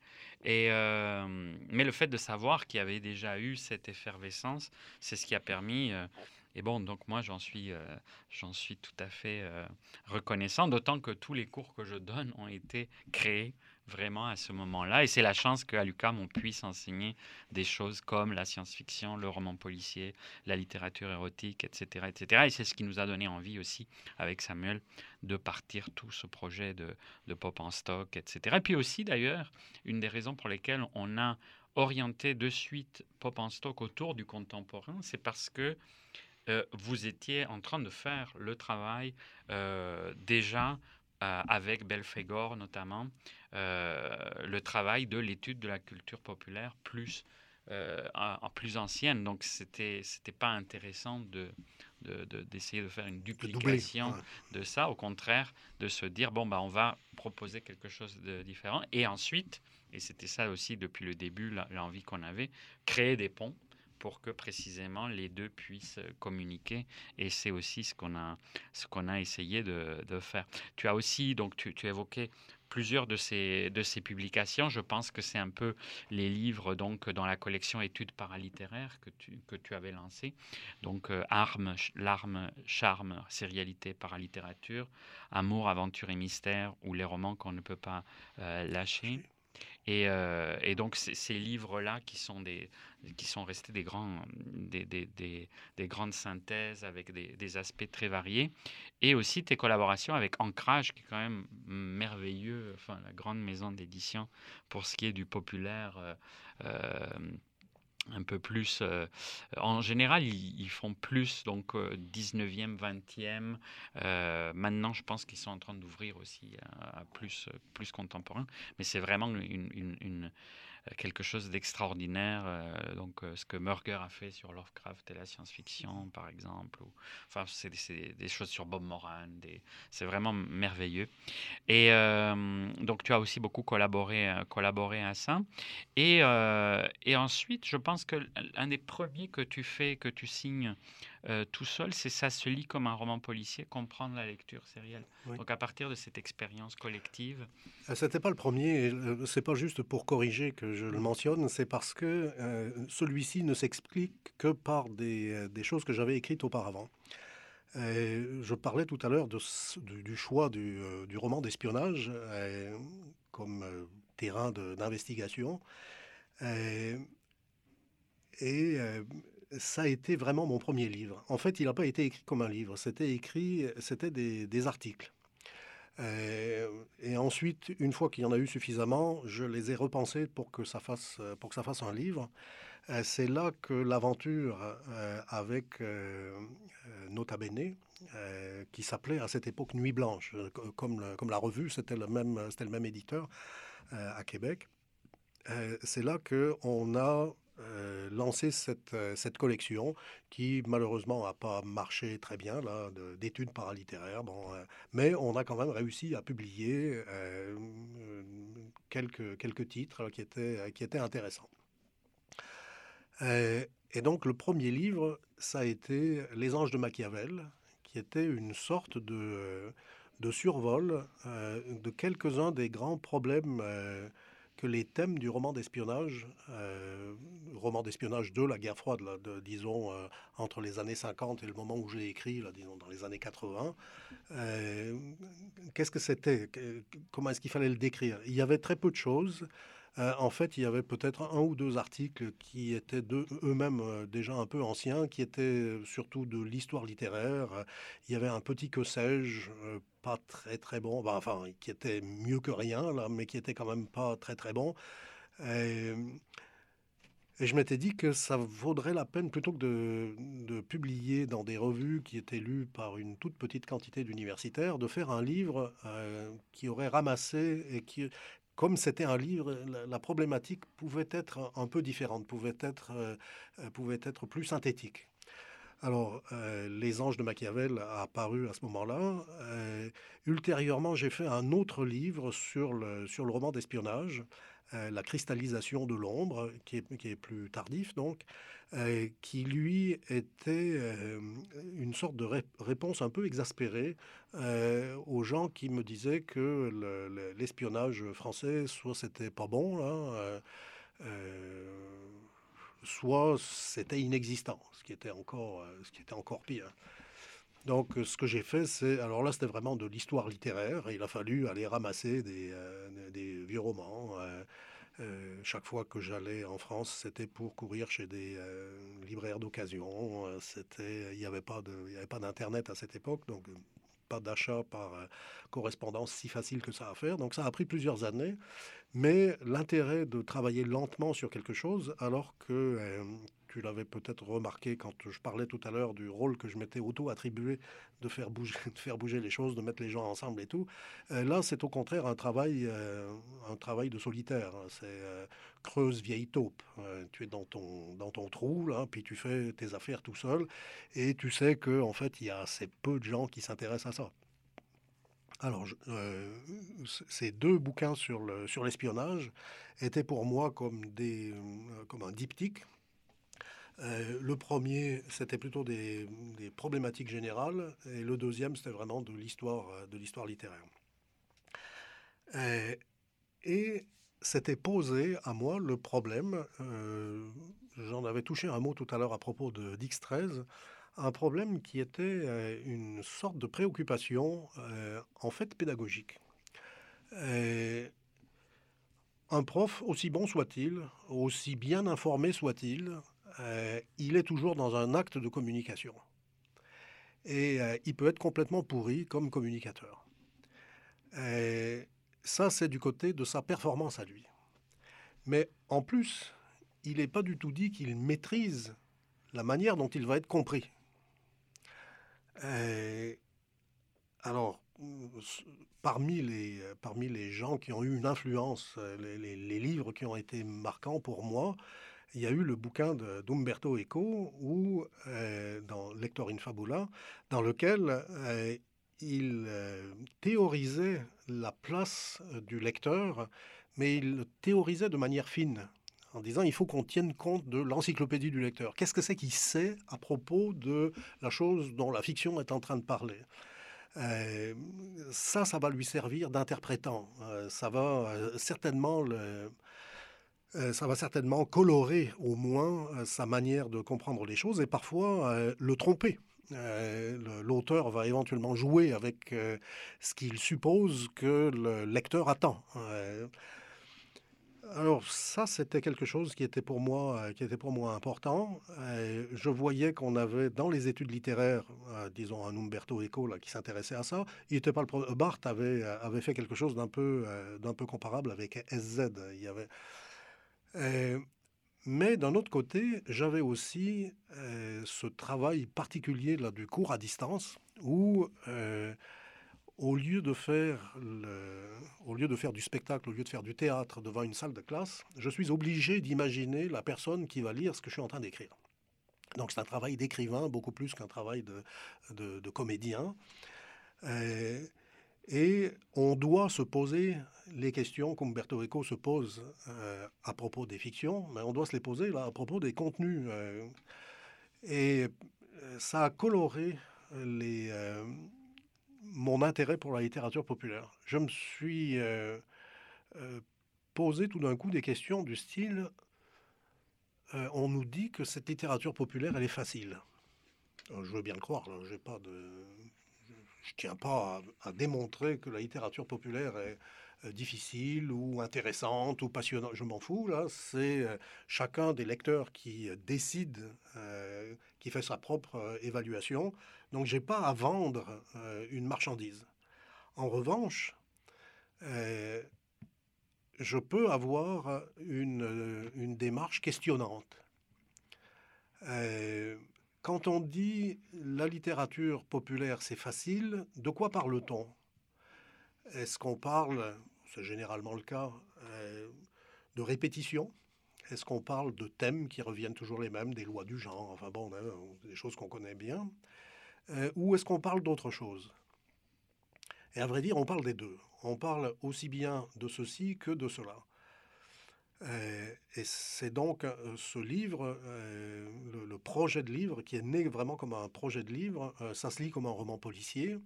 Euh, mais le fait de savoir qu'il y avait déjà eu cette effervescence, c'est ce qui a permis. et bon, donc moi, j'en suis, j'en suis tout à fait reconnaissant, d'autant que tous les cours que je donne ont été créés vraiment à ce moment-là. Et c'est la chance qu'à l'UQAM, on puisse enseigner des choses comme la science-fiction, le roman policier, la littérature érotique, etc. etc. Et c'est ce qui nous a donné envie aussi, avec Samuel, de partir tout ce projet de, pop en stock, etc. Et puis aussi, d'ailleurs, une des raisons pour lesquelles on a orienté de suite pop en stock autour du contemporain, c'est parce que euh, vous étiez en train de faire le travail euh, déjà avec Belphégor notamment, euh, le travail de l'étude de la culture populaire plus, euh, en, plus ancienne. Donc, c'était n'était pas intéressant de, d'essayer de, faire une duplication de ça. Au contraire, de se dire, bon, bah, on va proposer quelque chose de différent. Et ensuite, et c'était ça aussi depuis le début, l'envie qu'on avait, créer des ponts pour que précisément les deux puissent communiquer. Et c'est aussi ce qu'on a, ce qu'on a essayé de, faire. Tu as aussi, donc tu, tu évoquais plusieurs de ces, de ces publications. Je pense que c'est un peu les livres donc dans la collection études paralittéraires que tu, que tu avais lancé. Donc euh, Armes, Larmes, Charme, Sérialité, Paralittérature, Amour, Aventure et Mystère ou les romans qu'on ne peut pas euh, lâcher. Et, et donc, ces livres-là qui sont des, qui sont restés des, grands, des, des, des grandes synthèses avec des, aspects très variés. Et aussi tes collaborations avec Ancrage, qui est quand même merveilleux, enfin, la grande maison d'édition pour ce qui est du populaire. Euh, euh, un peu plus. Euh, en général, ils, font plus, donc 19e, 20e. maintenant, je pense qu'ils sont en train d'ouvrir aussi à, plus, plus contemporain. Mais c'est vraiment une, quelque chose d'extraordinaire. Euh, donc, euh, ce que Murger a fait sur Lovecraft et la science-fiction, par exemple. Ou, enfin, c'est des, choses sur Bob Moran. C'est vraiment merveilleux. Et euh, donc, tu as aussi beaucoup collaboré, collaboré à ça. Et, et ensuite, je pense que l'un des premiers que tu fais, que tu signes euh, tout seul, c'est ça se lit comme un roman policier, comprendre la lecture sérielle. Donc à partir de cette expérience collective. Euh, c'était pas le premier. Euh, c'est pas juste pour corriger que je le mentionne. C'est parce que celui-ci ne s'explique que par des, choses que j'avais écrites auparavant. je parlais tout à l'heure du, choix du, du roman d'espionnage comme terrain d'investigation. et ça a été vraiment mon premier livre. En fait, il n'a pas été écrit comme un livre, c'était écrit, c'était des, articles. Euh, et ensuite, une fois qu'il y en a eu suffisamment, je les ai repensés pour que ça fasse, pour que ça fasse un livre. Euh, c'est là que l'aventure euh, avec Nota Bene, qui s'appelait à cette époque Nuit Blanche, comme, comme la revue, c'était le même, c'était le même éditeur à Québec. c'est là que on a euh, lancer cette, euh, cette, collection qui malheureusement n'a pas marché très bien là d'études paralittéraires. Bon, euh, mais on a quand même réussi à publier quelques, quelques titres qui étaient, qui étaient intéressants. et donc le premier livre, ça a été Les Anges de Machiavel, qui était une sorte de, de survol de quelques-uns des grands problèmes que les thèmes du roman d'espionnage, euh, roman d'espionnage de la guerre froide, disons euh, entre les années 50 et le moment où j'ai écrit, là, disons dans les années 80, euh, qu'est-ce que c'était? Comment est-ce qu'il fallait le décrire? Il y avait très peu de choses. En fait, il y avait peut-être un ou deux articles qui étaient eux-mêmes déjà un peu anciens, qui étaient surtout de l'histoire littéraire. Il y avait un petit que sais-je, pas très très bon, bah, enfin, qui était mieux que rien, là, mais qui était quand même pas très très bon. Et, je m'étais dit que ça vaudrait la peine, plutôt que de, publier dans des revues qui étaient lues par une toute petite quantité d'universitaires, de faire un livre qui aurait ramassé et qui, comme c'était un livre, la, problématique pouvait être un peu différente, pouvait être, euh, euh, pouvait être plus synthétique. Alors, euh, Les Anges de Machiavel a apparu à ce moment-là. ultérieurement, j'ai fait un autre livre sur le, roman d'espionnage, La cristallisation de l'ombre, qui est, plus tardif donc, qui lui était une sorte de réponse un peu exaspérée euh, aux gens qui me disaient que l'espionnage français, soit c'était pas bon, euh, euh, soit c'était inexistant, ce qui était encore, ce qui était encore pire. Donc, ce que j'ai fait, c'est. Alors là, c'était vraiment de l'histoire littéraire. il a fallu aller ramasser des, des vieux romans. chaque fois que j'allais en France, c'était pour courir chez des libraires d'occasion. Il n'y avait pas d'internet à cette époque, donc pas d'achat par euh, correspondance si facile que ça à faire. Donc ça a pris plusieurs années. Mais l'intérêt de travailler lentement sur quelque chose, alors que euh, tu l'avais peut-être remarqué quand je parlais tout à l'heure du rôle que je m'étais auto-attribué de faire bouger, de faire bouger les choses, de mettre les gens ensemble et tout. Euh, là, c'est au contraire un travail, euh, un travail de solitaire. Hein. C'est euh, creuse vieille taupe. tu es dans ton, dans ton trou, là, puis tu fais tes affaires tout seul, et tu sais que en fait, il y a assez peu de gens qui s'intéressent à ça. Alors, ces deux bouquins sur l'espionnage sur étaient pour moi comme, des, comme un diptyque euh, le premier, c'était plutôt des, problématiques générales, et le deuxième, c'était vraiment de l'histoire, euh, de l'histoire littéraire. Euh, et c'était posé à moi le problème, j'en avais touché un mot tout à l'heure à propos de Dix 13, un problème qui était une sorte de préoccupation en fait pédagogique un prof, aussi bon soit-il, aussi bien informé soit-il, il est toujours dans un acte de communication. Et il peut être complètement pourri comme communicateur. Et ça, c'est du côté de sa performance à lui. Mais en plus, il n'est pas du tout dit qu'il maîtrise la manière dont il va être compris. alors, parmi les, parmi les gens qui ont eu une influence, les, livres qui ont été marquants pour moi, il y a eu le bouquin d'Umberto Eco, ou dans Lector in Fabula, dans lequel euh, il euh, théorisait la place du lecteur, mais il le théorisait de manière fine en disant il faut qu'on tienne compte de l'encyclopédie du lecteur. Qu'est-ce que c'est qu'il sait à propos de la chose dont la fiction est en train de parler? Euh, ça, ça va lui servir d'interprétant. Euh, ça va euh, certainement le, ça va certainement colorer au moins sa manière de comprendre les choses et parfois le tromper. L'auteur va éventuellement jouer avec ce qu'il suppose que le lecteur attend. Alors ça, c'était quelque chose qui était pour moi, euh, qui était pour moi important. Euh, je voyais qu'on avait dans les études littéraires, euh, disons un Umberto Eco là, qui s'intéressait à ça. Il était pas le Barthes avait, avait fait quelque chose d'un peu, d'un peu comparable avec SZ. Il y avait. Mais d'un autre côté, j'avais aussi ce travail particulier là, du cours à distance où au lieu de faire au lieu de faire du spectacle, au lieu de faire du théâtre devant une salle de classe, je suis obligé d'imaginer la personne qui va lire ce que je suis en train d'écrire. Donc c'est un travail d'écrivain beaucoup plus qu'un travail de, de, comédien. Euh, et on doit se poser les questions qu'Umberto Eco se pose euh, à propos des fictions, mais on doit se les poser là à propos des contenus. Euh, et ça a coloré mon intérêt pour la littérature populaire. Je me suis euh, euh, posé tout d'un coup des questions du style euh, on nous dit que cette littérature populaire, elle est facile. je veux bien le croire, je ne tiens pas à, démontrer que la littérature populaire est difficile ou intéressante ou passionnante. Je m'en fous, là. C'est chacun des lecteurs qui décide, qui fait sa propre évaluation. Donc, je n'ai pas à vendre euh, une marchandise. En revanche, euh, je peux avoir une, une démarche questionnante. Euh, quand on dit la littérature populaire, c'est facile, de quoi parle-t-on? Est-ce qu'on parle, c'est généralement le cas, de répétition Est-ce qu'on parle de thèmes qui reviennent toujours les mêmes, des lois du genre Enfin bon, des choses qu'on connaît bien? Euh, ou est-ce qu'on parle d'autre chose? Et à vrai dire, on parle des deux. On parle aussi bien de ceci que de cela. Euh, et c'est donc euh, ce livre, le, projet de livre, qui est né vraiment comme un projet de livre, ça se lit comme un roman policier,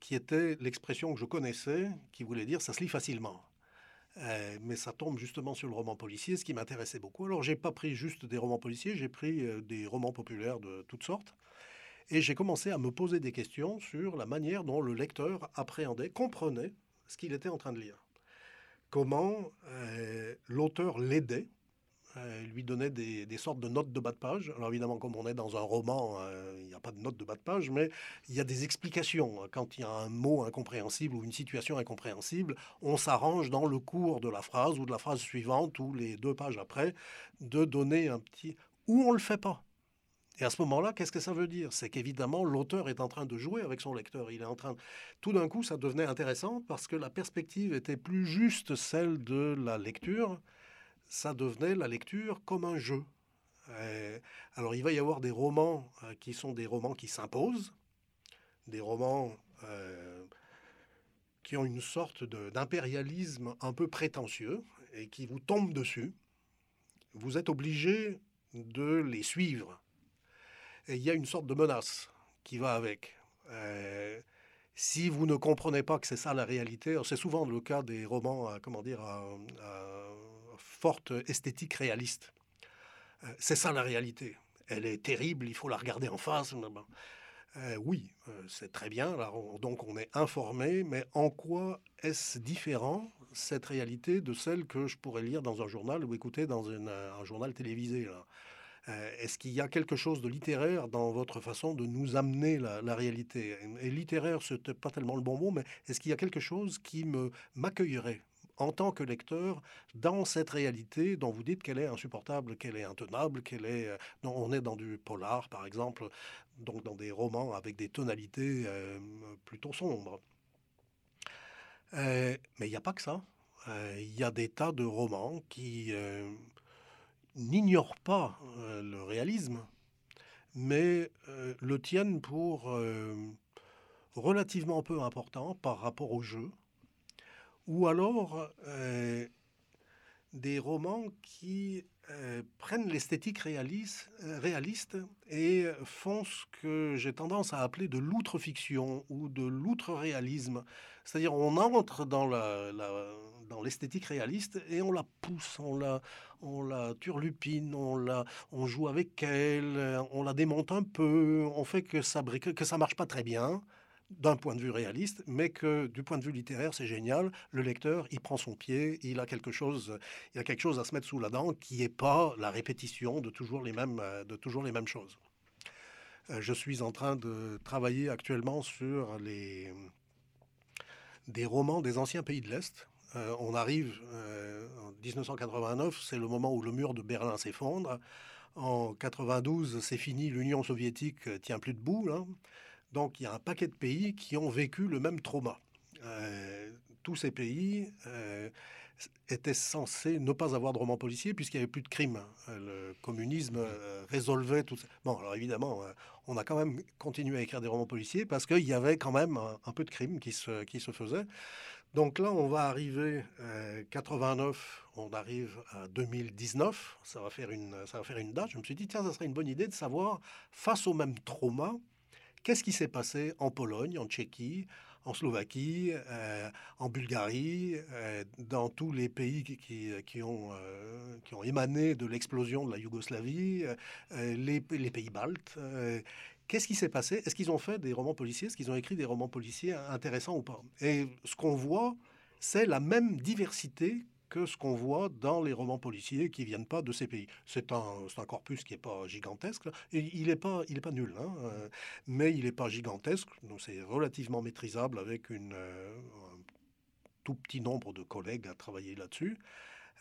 qui était l'expression que je connaissais, qui voulait dire ça se lit facilement. mais ça tombe justement sur le roman policier, ce qui m'intéressait beaucoup. Alors j'ai pas pris juste des romans policiers, j'ai pris des romans populaires de toutes sortes. Et j'ai commencé à me poser des questions sur la manière dont le lecteur appréhendait, comprenait ce qu'il était en train de lire. Comment euh, l'auteur l'aidait, euh, lui donnait des, sortes de notes de bas de page. Alors évidemment, comme on est dans un roman, euh, il n'y a pas de notes de bas de page, mais il y a des explications. Quand il y a un mot incompréhensible ou une situation incompréhensible, on s'arrange dans le cours de la phrase ou de la phrase suivante ou les deux pages après de donner un petit... Ou on ne le fait pas. Et à ce moment-là, qu'est-ce que ça veut dire? C'est qu'évidemment, l'auteur est en train de jouer avec son lecteur. Il est en train. Tout d'un coup, ça devenait intéressant parce que la perspective était plus juste celle de la lecture. Ça devenait la lecture comme un jeu. alors, il va y avoir des romans euh, qui sont des romans qui s'imposent, des romans euh, qui ont une sorte d'impérialisme un peu prétentieux et qui vous tombent dessus. Vous êtes obligé de les suivre il y a une sorte de menace qui va avec. Euh, si vous ne comprenez pas que c'est ça la réalité, c'est souvent le cas des romans, à, comment dire, à, forte esthétique réaliste. Euh, c'est ça la réalité. Elle est terrible, il faut la regarder en face. Euh, oui, c'est très bien. donc on est informé, mais en quoi est-ce différent cette réalité de celle que je pourrais lire dans un journal ou écouter dans un journal télévisé. Euh, est-ce qu'il y a quelque chose de littéraire dans votre façon de nous amener la, réalité? Et littéraire, ce n'est pas tellement le bon mot, mais est-ce qu'il y a quelque chose qui m'accueillerait en tant que lecteur dans cette réalité dont vous dites qu'elle est insupportable, qu'elle est intenable, qu'elle est. Euh, on est dans du polar, par exemple, donc dans des romans avec des tonalités euh, plutôt sombres? mais il n'y a pas que ça. Il y a des tas de romans qui n'ignorent pas euh, le réalisme, mais euh, le tiennent pour euh, relativement peu important par rapport au jeu, ou alors des romans qui prennent l'esthétique réaliste, réaliste, et font ce que j'ai tendance à appeler de l'outre-fiction ou de l'outre-réalisme. C'est-à-dire on entre dans la, dans l'esthétique réaliste et on la pousse, on la, on la turlupine, on, la, on joue avec elle, on la démonte un peu, on fait que ça que ça marche pas très bien d'un point de vue réaliste, mais que du point de vue littéraire, c'est génial. Le lecteur, il prend son pied, il a quelque chose, il a quelque chose à se mettre sous la dent qui n'est pas la répétition de toujours les mêmes, de toujours les mêmes choses. Euh, je suis en train de travailler actuellement sur les, des romans des anciens pays de l'Est, euh, on arrive euh, en 1989, c'est le moment où le mur de Berlin s'effondre. En 92, c'est fini, l'Union soviétique tient plus debout. Donc il y a un paquet de pays qui ont vécu le même trauma. Euh, tous ces pays étaient censés ne pas avoir de romans policiers puisqu'il n'y avait plus de crimes. Le communisme résolvait tout ça. Bon, alors évidemment, on a quand même continué à écrire des romans policiers parce qu'il y avait quand même un, peu de crimes qui se, qui se faisaient. Donc là, on va arriver à 89, on arrive à 2019, ça va, faire une, ça va faire une date. Je me suis dit, tiens, ça serait une bonne idée de savoir, face au même trauma, qu'est-ce qui s'est passé en Pologne, en Tchéquie, en Slovaquie, euh, en Bulgarie, euh, dans tous les pays qui, qui, ont, euh, qui ont émané de l'explosion de la Yougoslavie, les, les, pays baltes. Qu'est-ce qui s'est passé? Est-ce qu'ils ont fait des romans policiers? Est-ce qu'ils ont écrit des romans policiers intéressants ou pas? Et ce qu'on voit, c'est la même diversité que ce qu'on voit dans les romans policiers qui viennent pas de ces pays. C'est un, corpus qui n'est pas gigantesque, il n'est pas, pas nul, hein, euh, mais il n'est pas gigantesque, c'est relativement maîtrisable avec une, euh, un tout petit nombre de collègues à travailler là-dessus.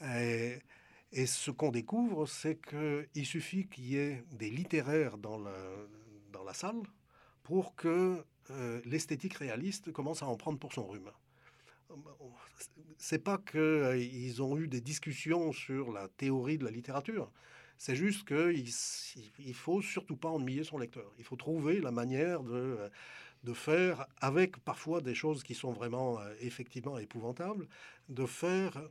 Et, et, ce qu'on découvre, c'est qu'il suffit qu'il y ait des littéraires dans la dans la salle pour que euh, l'esthétique réaliste commence à en prendre pour son rhume. C'est pas qu'ils euh, ils ont eu des discussions sur la théorie de la littérature. C'est juste qu'il il faut surtout pas ennuyer son lecteur. Il faut trouver la manière de, de faire, avec parfois des choses qui sont vraiment euh, effectivement épouvantables, de faire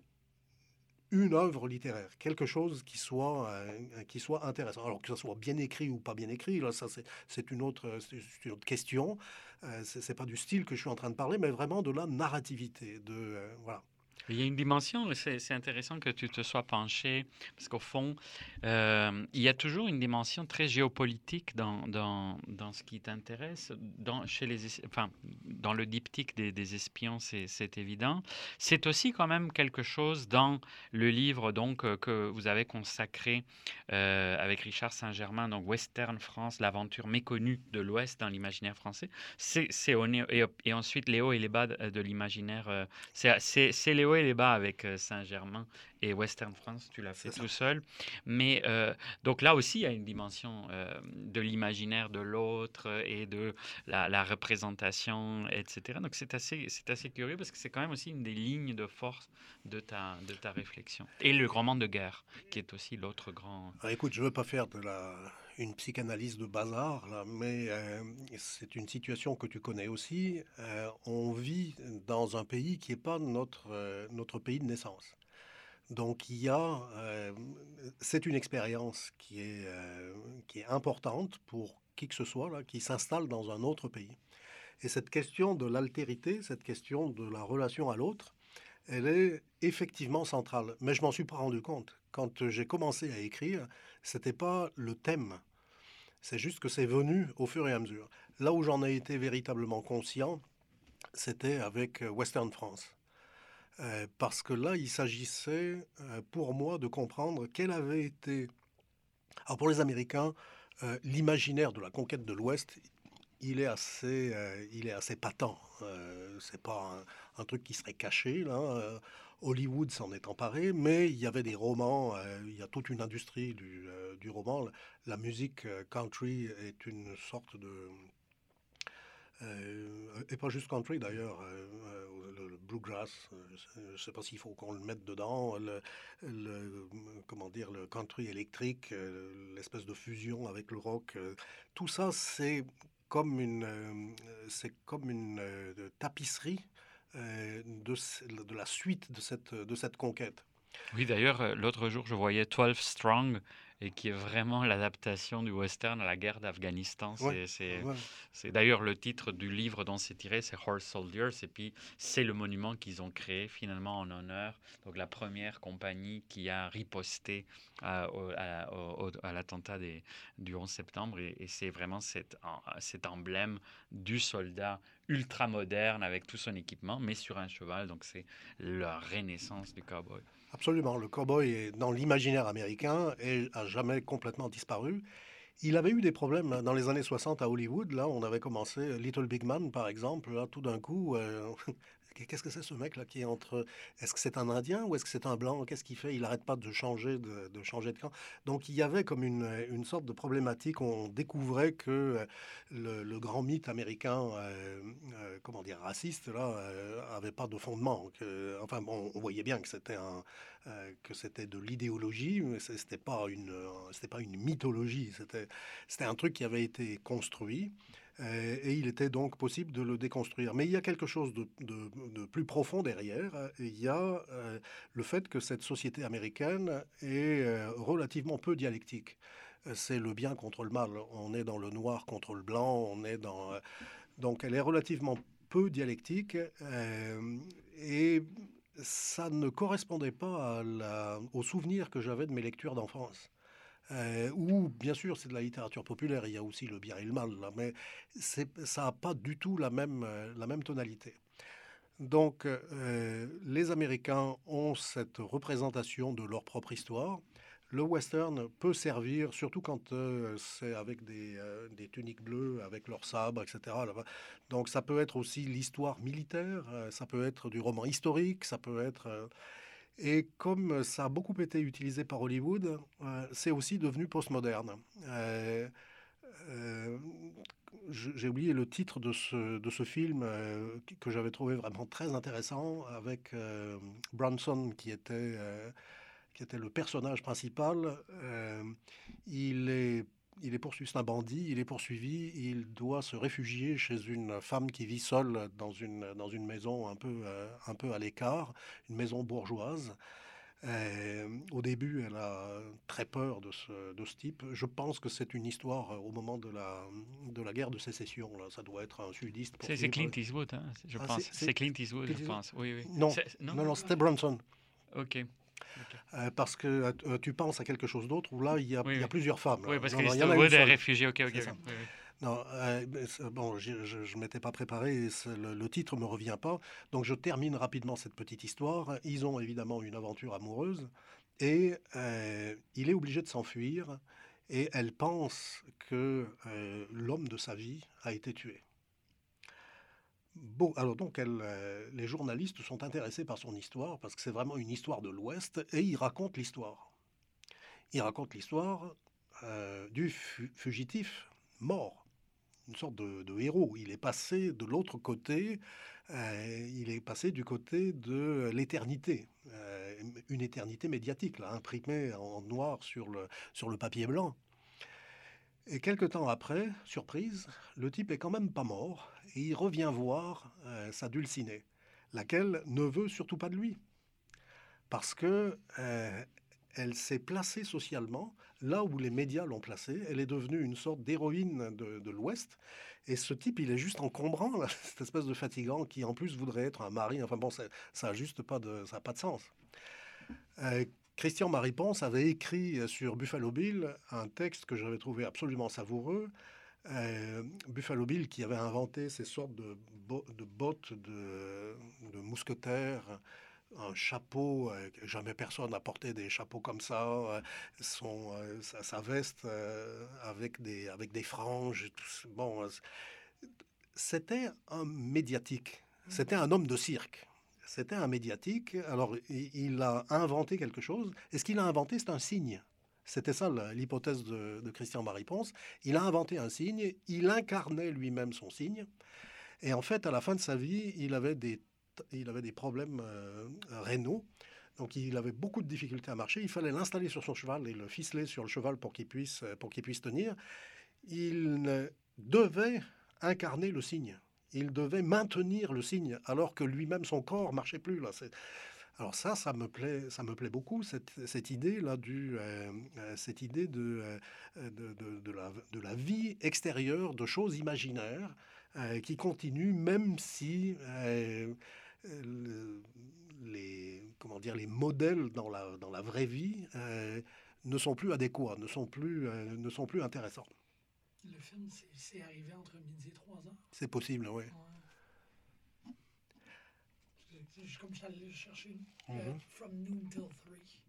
une œuvre littéraire, quelque chose qui soit, euh, qui soit intéressant. Alors que ce soit bien écrit ou pas bien écrit, là, ça c'est une autre, une autre question. Euh, c'est pas du style que je suis en train de parler, mais vraiment de la narrativité. De, euh, voilà. Il y a une dimension, c'est intéressant que tu te sois penché, parce qu'au fond, euh, il y a toujours une dimension très géopolitique dans, dans, dans ce qui t'intéresse. Dans, enfin, dans le diptyque des, des espions, c'est évident. C'est aussi quand même quelque chose dans le livre donc, euh, que vous avez consacré euh, avec Richard Saint-Germain, donc Western France, l'aventure méconnue de l'Ouest dans l'imaginaire français. C'est et, et ensuite Léo et les bas de l'imaginaire. c'est Léo les bas avec euh, Saint-Germain et Western France, tu l'as fait tout seul. Mais euh, donc là aussi, il y a une dimension euh, de l'imaginaire de l'autre et de la, représentation, etc. Donc c'est assez, c'est assez curieux parce que c'est quand même aussi une des lignes de force de ta, de ta réflexion. Et le roman de guerre, qui est aussi l'autre grand... Ah, écoute, je ne veux pas faire de la une psychanalyse de bazar, là, mais c'est une situation que tu connais aussi. on vit dans un pays qui n'est pas notre, notre pays de naissance. Donc il y a, euh, c'est une expérience qui est, euh, qui est importante pour qui que ce soit là, qui s'installe dans un autre pays. Et cette question de l'altérité, cette question de la relation à l'autre, elle est effectivement centrale. Mais je m'en suis pas rendu compte. Quand j'ai commencé à écrire, c'était pas le thème. C'est juste que c'est venu au fur et à mesure. Là où j'en ai été véritablement conscient, c'était avec Western France. parce que là, il s'agissait pour moi de comprendre quel avait été... Alors pour les Américains, l'imaginaire de la conquête de l'Ouest, il est assez, il est assez patent. c'est pas un, truc qui serait caché. Là. Hollywood s'en est emparé, mais il y avait des romans, euh, il y a toute une industrie du, euh, roman. La musique euh, country est une sorte de... et pas juste country d'ailleurs, le, bluegrass, je ne sais pas s'il faut qu'on le mette dedans, le, comment dire, le country électrique, l'espèce de fusion avec le rock, tout ça c'est comme une, c'est comme une tapisserie euh, de, de, la suite de cette, de cette conquête. Oui, d'ailleurs, euh, l'autre jour, je voyais 12 Strong, et qui est vraiment l'adaptation du western à la guerre d'Afghanistan. C'est d'ailleurs le titre du livre dont c'est tiré, c'est Horse Soldiers, et puis c'est le monument qu'ils ont créé finalement en honneur. Donc la première compagnie qui a riposté à, à, l'attentat du 11 septembre, et, c'est vraiment cet, cet emblème du soldat ultra moderne avec tout son équipement, mais sur un cheval. Donc c'est la renaissance du cowboy. Absolument. Le cowboy est dans l'imaginaire américain et a jamais complètement disparu. Il avait eu des problèmes dans les années 60 à Hollywood. Là, on avait commencé Little Big Man, par exemple. Là, tout d'un coup, euh, Qu'est-ce que c'est ce mec là qui est entre Est-ce que c'est un Indien ou est-ce que c'est un blanc? Qu'est-ce qu'il fait? Il n'arrête pas de changer de, changer de camp. Donc il y avait comme une, une sorte de problématique. On découvrait que euh, le, grand mythe américain, euh, euh, comment dire, raciste là, avait pas de fondement. Enfin bon, on voyait bien que c'était un que c'était de l'idéologie, mais c'était pas une c'était pas une mythologie. C'était c'était un truc qui avait été construit. Euh, et il était donc possible de le déconstruire. Mais il y a quelque chose de, plus profond derrière. Il y a euh, le fait que cette société américaine est euh, relativement peu dialectique. C'est le bien contre le mal. On est dans le noir contre le blanc. On est dans donc elle est relativement peu dialectique et ça ne correspondait pas à au souvenir que j'avais de mes lectures d'enfance. Euh, ou bien sûr c'est de la littérature populaire, il y a aussi le bien et le mal, là, mais ça n'a pas du tout la même, euh, la même tonalité. Donc euh, les Américains ont cette représentation de leur propre histoire. Le western peut servir, surtout quand c'est avec des, des, tuniques bleues, avec leurs sabres, etc. Donc ça peut être aussi l'histoire militaire, ça peut être du roman historique, ça peut être... Et comme ça a beaucoup été utilisé par Hollywood, euh, c'est aussi devenu postmoderne. Euh, euh, j'ai oublié le titre de ce, de ce film que j'avais trouvé vraiment très intéressant avec Bronson qui était, qui était le personnage principal. il est il est poursuivi, c'est un bandit, il est poursuivi, il doit se réfugier chez une femme qui vit seule dans une, dans une maison un peu, euh, un peu à l'écart, une maison bourgeoise. Euh, au début, elle a très peur de ce, de ce type. Je pense que c'est une histoire euh, au moment de la, de la guerre de sécession. Là. Ça doit être un sudiste. C'est Clint Eastwood, hein, je ah, pense. C'est Clint Eastwood, je pense. Oui, oui. Non, non, non, c'était Bronson. OK. Euh, parce que euh, tu penses à quelque chose d'autre où là, il y a, il y a plusieurs femmes. Oui, parce qu'il y a des réfugiés. Ok, ok. Non, euh, bon, je ne m'étais pas préparé, le, le, titre ne me revient pas. Donc je termine rapidement cette petite histoire. Ils ont évidemment une aventure amoureuse et il est obligé de s'enfuir et elle pense que l'homme de sa vie a été tué. Bon, alors donc euh, les journalistes sont intéressés par son histoire parce que c'est vraiment une histoire de l'Ouest et il raconte l'histoire. Il raconte l'histoire euh, du fugitif mort, une sorte de, héros. Il est passé de l'autre côté, euh, il est passé du côté de l'éternité, une éternité médiatique, là, imprimée en noir sur le papier blanc. Et quelque temps après, surprise, le type est quand même pas mort et il revient voir euh, sa dulcinée, laquelle ne veut surtout pas de lui. Parce que euh, elle s'est placée socialement là où les médias l'ont placée. Elle est devenue une sorte d'héroïne de, l'Ouest. Et ce type, il est juste encombrant, cette espèce de fatigant qui en plus voudrait être un mari. Enfin bon, ça n'a juste pas de, ça pas de sens. Euh, Christian Marie-Ponce avait écrit euh, sur Buffalo Bill un texte que j'avais trouvé absolument savoureux. Euh, Buffalo Bill qui avait inventé ces sortes de, de bottes de, mousquetaires un chapeau, jamais personne n'a porté des chapeaux comme ça, son, sa, veste avec, des, avec des franges. Bon, c'était un médiatique, c'était un homme de cirque. C'était un médiatique. Alors, il a inventé quelque chose. Et ce qu'il a inventé, c'est un signe. C'était ça l'hypothèse de, Christian-Marie Ponce. Il a inventé un signe, il incarnait lui-même son signe. Et en fait, à la fin de sa vie, il avait des, il avait des problèmes euh, rénaux. Donc il avait beaucoup de difficultés à marcher. Il fallait l'installer sur son cheval et le ficeler sur le cheval pour qu'il puisse, pour qu'il puisse tenir. Il devait incarner le signe il devait maintenir le signe, alors que lui-même, son corps marchait plus. Là. Alors ça, ça me plaît, ça me plaît beaucoup, cette, cette idée là du, euh, euh, cette idée de, euh, de, la, de, la, vie extérieure, de choses imaginaires qui continuent, même si les, comment dire, les modèles dans la, dans la vraie vie ne sont plus adéquats, ne sont plus, ne sont plus intéressants. Le film, c'est arrivé entre midi et 3 heures. C'est possible, oui. Je, comme ça, le chercher. Euh, mhm. from noon till 3.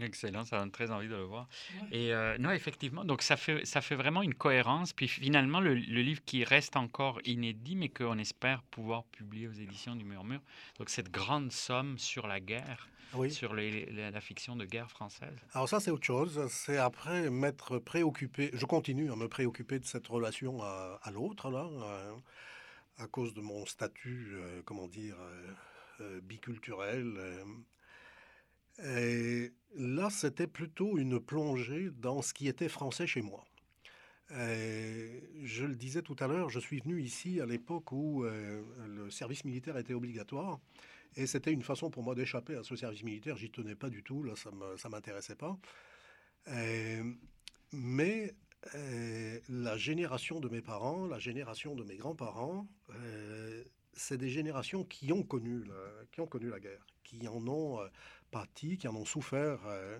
Excellent, ça donne très envie de le voir. Et euh, non, effectivement, donc ça fait, ça fait vraiment une cohérence. Puis finalement, le, le livre qui reste encore inédit, mais qu'on espère pouvoir publier aux éditions du Murmure, donc cette grande somme sur la guerre, sur la fiction de guerre française. Alors ça, c'est autre chose. C'est après m'être préoccupé, je continue à me préoccuper de cette relation à, l'autre, là, euh, à, cause de mon statut, euh, comment dire, biculturel et là, c'était plutôt une plongée dans ce qui était français chez moi. je le disais tout à l'heure, je suis venu ici à l'époque où euh, le service militaire était obligatoire. Et c'était une façon pour moi d'échapper à ce service militaire. J'y tenais pas du tout, là, ça ne m'intéressait pas. mais la génération de mes parents, la génération de mes grands-parents, c'est des générations qui ont, connu la, qui ont connu la guerre, qui en ont euh, qui en ont souffert. Euh.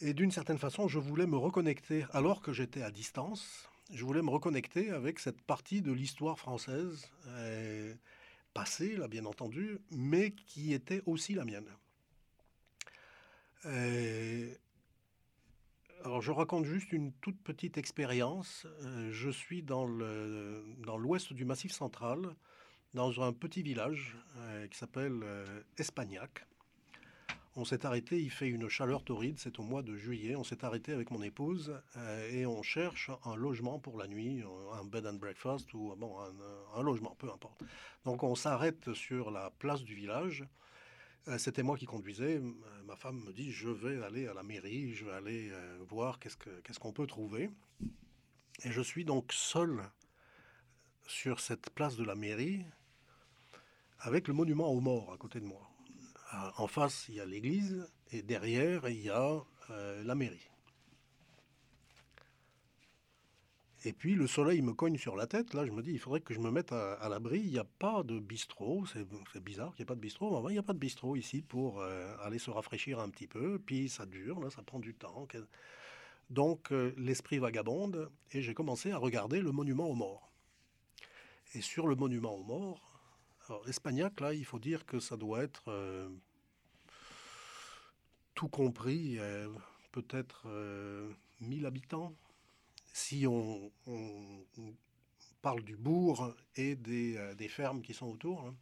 et d'une certaine façon, je voulais me reconnecter, alors que j'étais à distance, je voulais me reconnecter avec cette partie de l'histoire française, euh, passée, là, bien entendu, mais qui était aussi la mienne. Euh, alors, je raconte juste une toute petite expérience. je suis dans l'ouest du Massif central, dans un petit village qui s'appelle Espagnac. On s'est arrêté, il fait une chaleur torride, c'est au mois de juillet. On s'est arrêté avec mon épouse euh, et on cherche un logement pour la nuit, un bed and breakfast ou un, logement, peu importe. Donc on s'arrête sur la place du village. Euh, c'était moi qui conduisais. Ma femme me dit Je vais aller à la mairie, je vais aller euh, voir qu'est-ce qu'on peut trouver. Et je suis donc seul sur cette place de la mairie avec le monument aux morts à côté de moi en face, il y a l'église et derrière, il y a euh, la mairie. Et puis le soleil me cogne sur la tête. Là, je me dis, il faudrait que je me mette à, l'abri. Il n'y a pas de bistrot. C'est bizarre qu'il n'y ait pas de bistrot. Mais il n'y a pas de bistrot ici pour euh, aller se rafraîchir un petit peu. Puis ça dure, là, ça prend du temps. Donc euh, l'esprit vagabonde et j'ai commencé à regarder le monument aux morts. Et sur le monument aux morts, alors, Espagnac, là, il faut dire que ça doit être euh, tout compris, euh, peut-être 1000 euh, habitants. Si on, parle du bourg et des, fermes qui sont autour.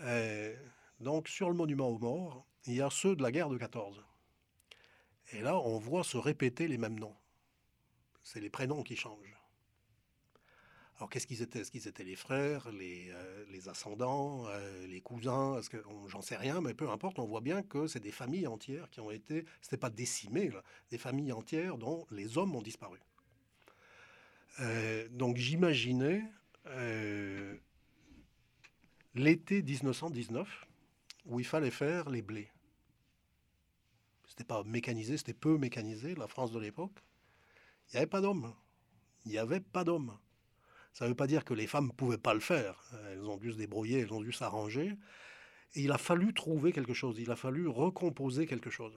Hein. donc, sur le monument aux morts, il y a ceux de la guerre de 14. Et là, on voit se répéter les mêmes noms. C'est les prénoms qui changent. Alors qu'est-ce qu'ils étaient? Est-ce qu'ils étaient les frères, les, euh, les ascendants, euh, les cousins? J'en sais rien, mais peu importe. On voit bien que c'est des familles entières qui ont été, c'était pas décimées, des familles entières dont les hommes ont disparu. Euh, donc j'imaginais l'été 1919 où il fallait faire les blés. C'était pas mécanisé, c'était peu mécanisé, la France de l'époque. Il n'y avait pas d'hommes. Il n'y avait pas d'hommes. Ça ne veut pas dire que les femmes ne pouvaient pas le faire. Elles ont dû se débrouiller, elles ont dû s'arranger. Et il a fallu trouver quelque chose, il a fallu recomposer quelque chose.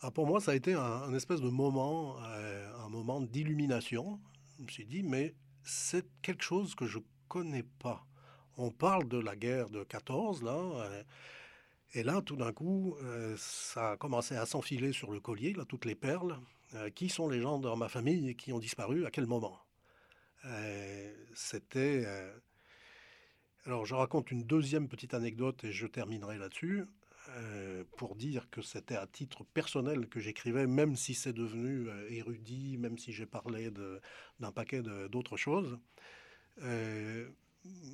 Alors pour moi, ça a été un, espèce de moment, euh, un moment d'illumination. Je me suis dit, mais c'est quelque chose que je ne connais pas. on parle de la guerre de 14, là. Euh, et là, tout d'un coup, euh, ça a commencé à s'enfiler sur le collier, toutes les perles. Qui sont les gens dans ma famille qui ont disparu, à quel moment? C'était. Alors, je raconte une deuxième petite anecdote et je terminerai là-dessus. pour dire que c'était à titre personnel que j'écrivais, même si c'est devenu érudit, même si j'ai parlé d'un paquet d'autres choses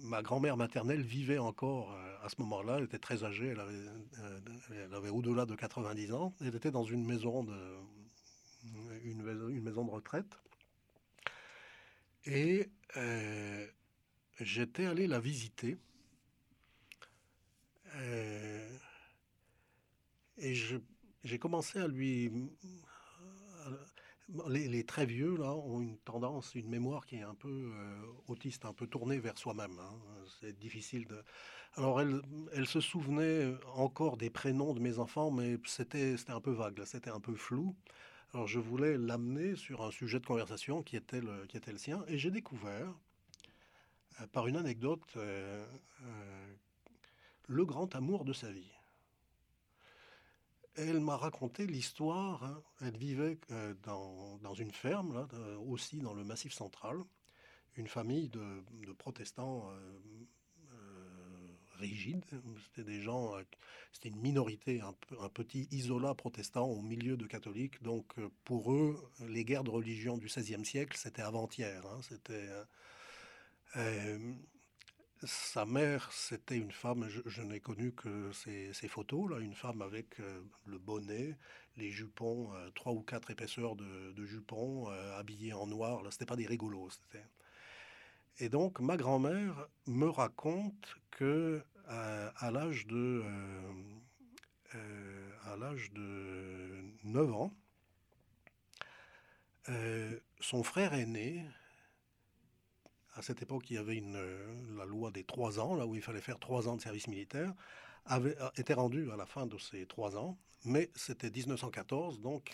ma grand-mère maternelle vivait encore euh, à ce moment-là. Elle était très âgée, elle avait, euh, au-delà de 90 ans. Elle était dans une maison de, une, maison de retraite. Et euh, j'étais allé la visiter. et j'ai commencé à lui les, très vieux là ont une tendance, une mémoire qui est un peu euh, autiste, un peu tournée vers soi-même. Hein. C'est difficile de. Alors elle, elle se souvenait encore des prénoms de mes enfants, mais c'était un peu vague, c'était un peu flou. Alors je voulais l'amener sur un sujet de conversation qui était le qui était le sien, et j'ai découvert euh, par une anecdote euh, le grand amour de sa vie elle m'a raconté l'histoire. Hein. Elle vivait euh, dans, une ferme, là, aussi dans le Massif central, une famille de, protestants euh, euh, rigides. C'était des gens, c'était une minorité, un, petit isolat protestant au milieu de catholiques. Donc pour eux, les guerres de religion du XVIe siècle, c'était avant-hier. Hein. C'était sa mère, c'était une femme, je, n'ai connu que ces, photos, là, une femme avec euh, le bonnet, les jupons, euh, trois ou quatre épaisseurs de, jupons, euh, habillée en noir. Là, c'était pas des rigolos. Et donc, ma grand-mère me raconte que à l'âge de à l'âge de 9 ans, son frère aîné à cette époque, il y avait une, euh, la loi des trois ans, là où il fallait faire trois ans de service militaire, avait euh, été rendu à la fin de ces trois ans, mais c'était 1914, donc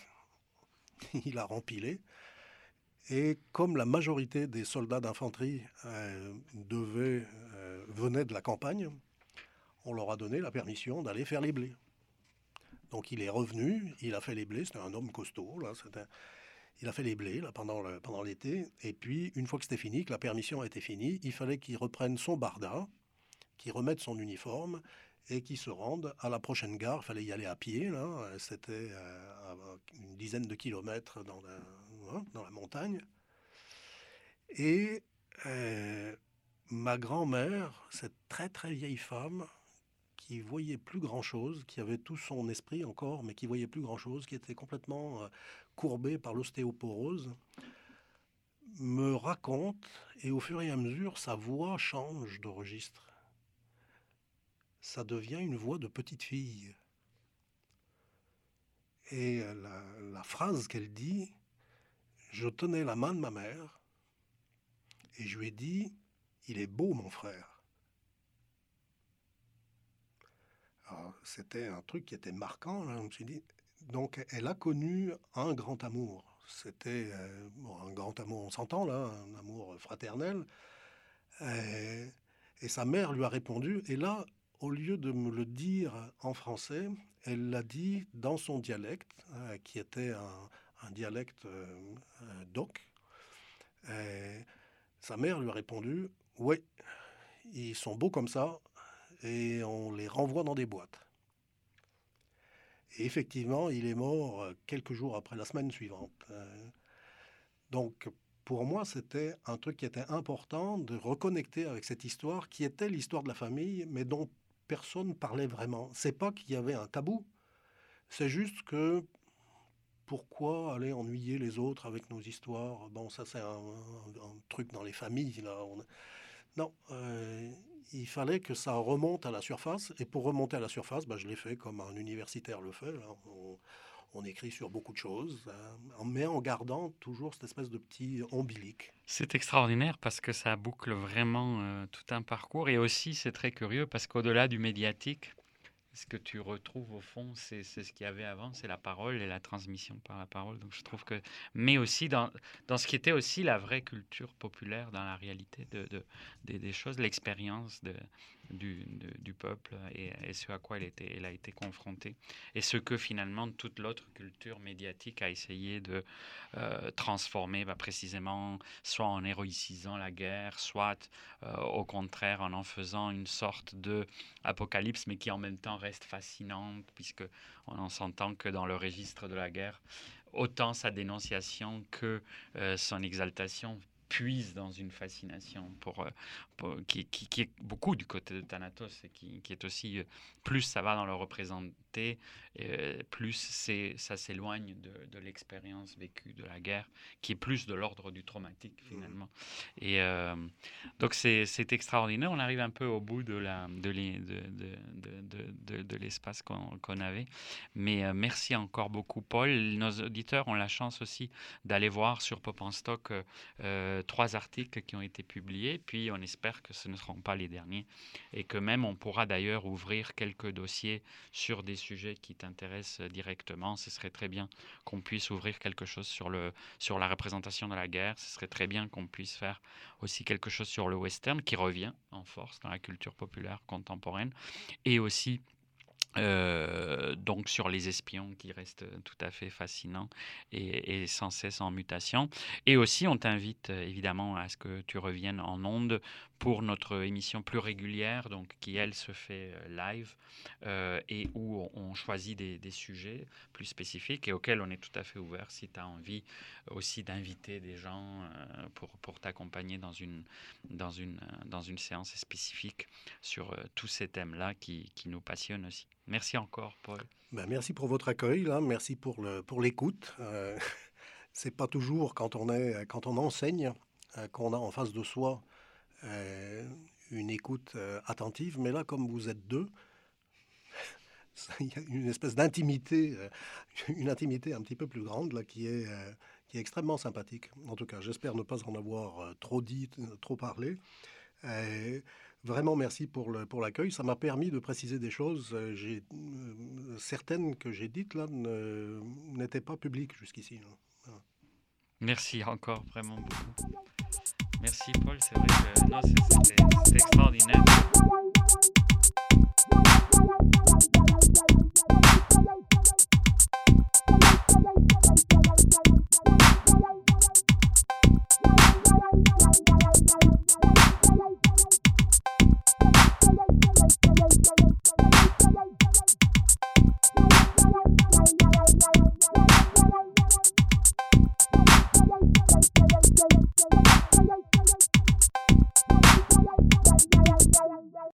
il a rempilé. Et comme la majorité des soldats d'infanterie euh, devaient, venaient de la campagne, on leur a donné la permission d'aller faire les blés. Donc il est revenu, il a fait les blés, c'était un homme costaud, il a fait les blés pendant, l'été. Et puis, une fois que c'était fini, que la permission été finie, il fallait qu'il reprenne son barda, qu'il remette son uniforme et qu'il se rende à la prochaine gare. Il fallait y aller à pied. C'était euh, une dizaine de kilomètres dans hein, dans la montagne. Et euh, ma grand-mère, cette très très vieille femme, qui voyait plus grand-chose, qui avait tout son esprit encore, mais qui voyait plus grand-chose, qui était complètement euh, courbé par l'ostéoporose, me raconte, et au fur et à mesure, sa voix change de registre. Ça devient une voix de petite fille. Et la, la phrase qu'elle dit, je tenais la main de ma mère, et je lui ai dit, il est beau mon frère. C'était un truc qui était marquant. Suis dit, donc elle a connu un grand amour. C'était euh, un grand amour, on s'entend là, un amour fraternel. Et, sa mère lui a répondu. Et là, au lieu de me le dire en français, elle l'a dit dans son dialecte, euh, qui était un, dialecte euh, d'oc. Sa mère lui a répondu Oui, ils sont beaux comme ça, et on les renvoie dans des boîtes. Et effectivement, il est mort euh, quelques jours après la semaine suivante. Euh, donc, pour moi, c'était un truc qui était important de reconnecter avec cette histoire qui était l'histoire de la famille, mais dont personne parlait vraiment. C'est pas qu'il y avait un tabou, c'est juste que pourquoi aller ennuyer les autres avec nos histoires? Bon, ça c'est un, truc dans les familles là. Non, euh, il fallait que ça remonte à la surface. Et pour remonter à la surface, bah, je l'ai fait comme un universitaire le fait. On, écrit sur beaucoup de choses, euh, mais en gardant toujours cette espèce de petit ombilique. C'est extraordinaire parce que ça boucle vraiment euh, tout un parcours. Et aussi, c'est très curieux parce qu'au-delà du médiatique, ce que tu retrouves au fond, c'est ce qu'il y avait avant, c'est la parole et la transmission par la parole. Donc je trouve que, mais aussi dans, dans ce qui était aussi la vraie culture populaire dans la réalité de, de des, choses, l'expérience de, du, du, peuple et, ce à quoi elle, a été confrontée. Et ce que finalement toute l'autre culture médiatique a essayé de euh, transformer bah, précisément, soit en héroïcisant la guerre, soit euh, au contraire en en faisant une sorte de apocalypse, mais qui en même temps reste fascinante, puisque on s'entend que dans le registre de la guerre, autant sa dénonciation que euh, son exaltation puise dans une fascination pour, euh, qui, est beaucoup du côté de Thanatos et qui, qui est aussi, euh, plus ça va dans le euh, plus ça s'éloigne de, de l'expérience vécue de la guerre, qui est plus de l'ordre du traumatique mmh. finalement. Et donc c'est, extraordinaire. On arrive un peu au bout de, la, de, de, de, l'espace qu'on, avait. Mais merci encore beaucoup, Paul. Nos auditeurs ont la chance aussi d'aller voir sur Pop en Stock trois articles qui ont été publiés, puis on espère que ce ne seront pas les derniers, et que même on pourra d'ailleurs ouvrir quelques dossiers sur des sujets qui t'intéressent directement. Ce serait très bien qu'on puisse ouvrir quelque chose sur, le, sur la représentation de la guerre, ce serait très bien qu'on puisse faire aussi quelque chose sur le western, qui revient en force dans la culture populaire contemporaine, et aussi euh, donc sur les espions qui restent tout à fait fascinants et, sans cesse en mutation. Et aussi, on t'invite évidemment à ce que tu reviennes en ondes pour notre émission plus régulière, donc qui elle se fait euh, live euh, et où on choisit des, sujets plus spécifiques et auxquels on est tout à fait ouvert si tu as envie aussi d'inviter des gens pour, pour t'accompagner dans une, dans, une, dans une séance spécifique sur tous ces thèmes-là qui, qui nous passionnent aussi. Merci encore, Paul. Ben, merci pour votre accueil, là. merci pour, pour l'écoute. Euh, c'est pas toujours quand on, est, quand on enseigne euh, qu'on a en face de soi euh, une écoute euh, attentive, mais là, comme vous êtes deux, il y a une espèce d'intimité, une intimité un petit peu plus grande là, qui est, qui est extrêmement sympathique. En tout cas, j'espère ne pas en avoir trop dit, trop parlé. Vraiment, merci pour l'accueil. Pour Ça m'a permis de préciser des choses. Euh, euh, certaines que j'ai dites là n'étaient pas publiques jusqu'ici. Merci encore, vraiment beaucoup. Merci Paul, c'est vrai que c'était extraordinaire.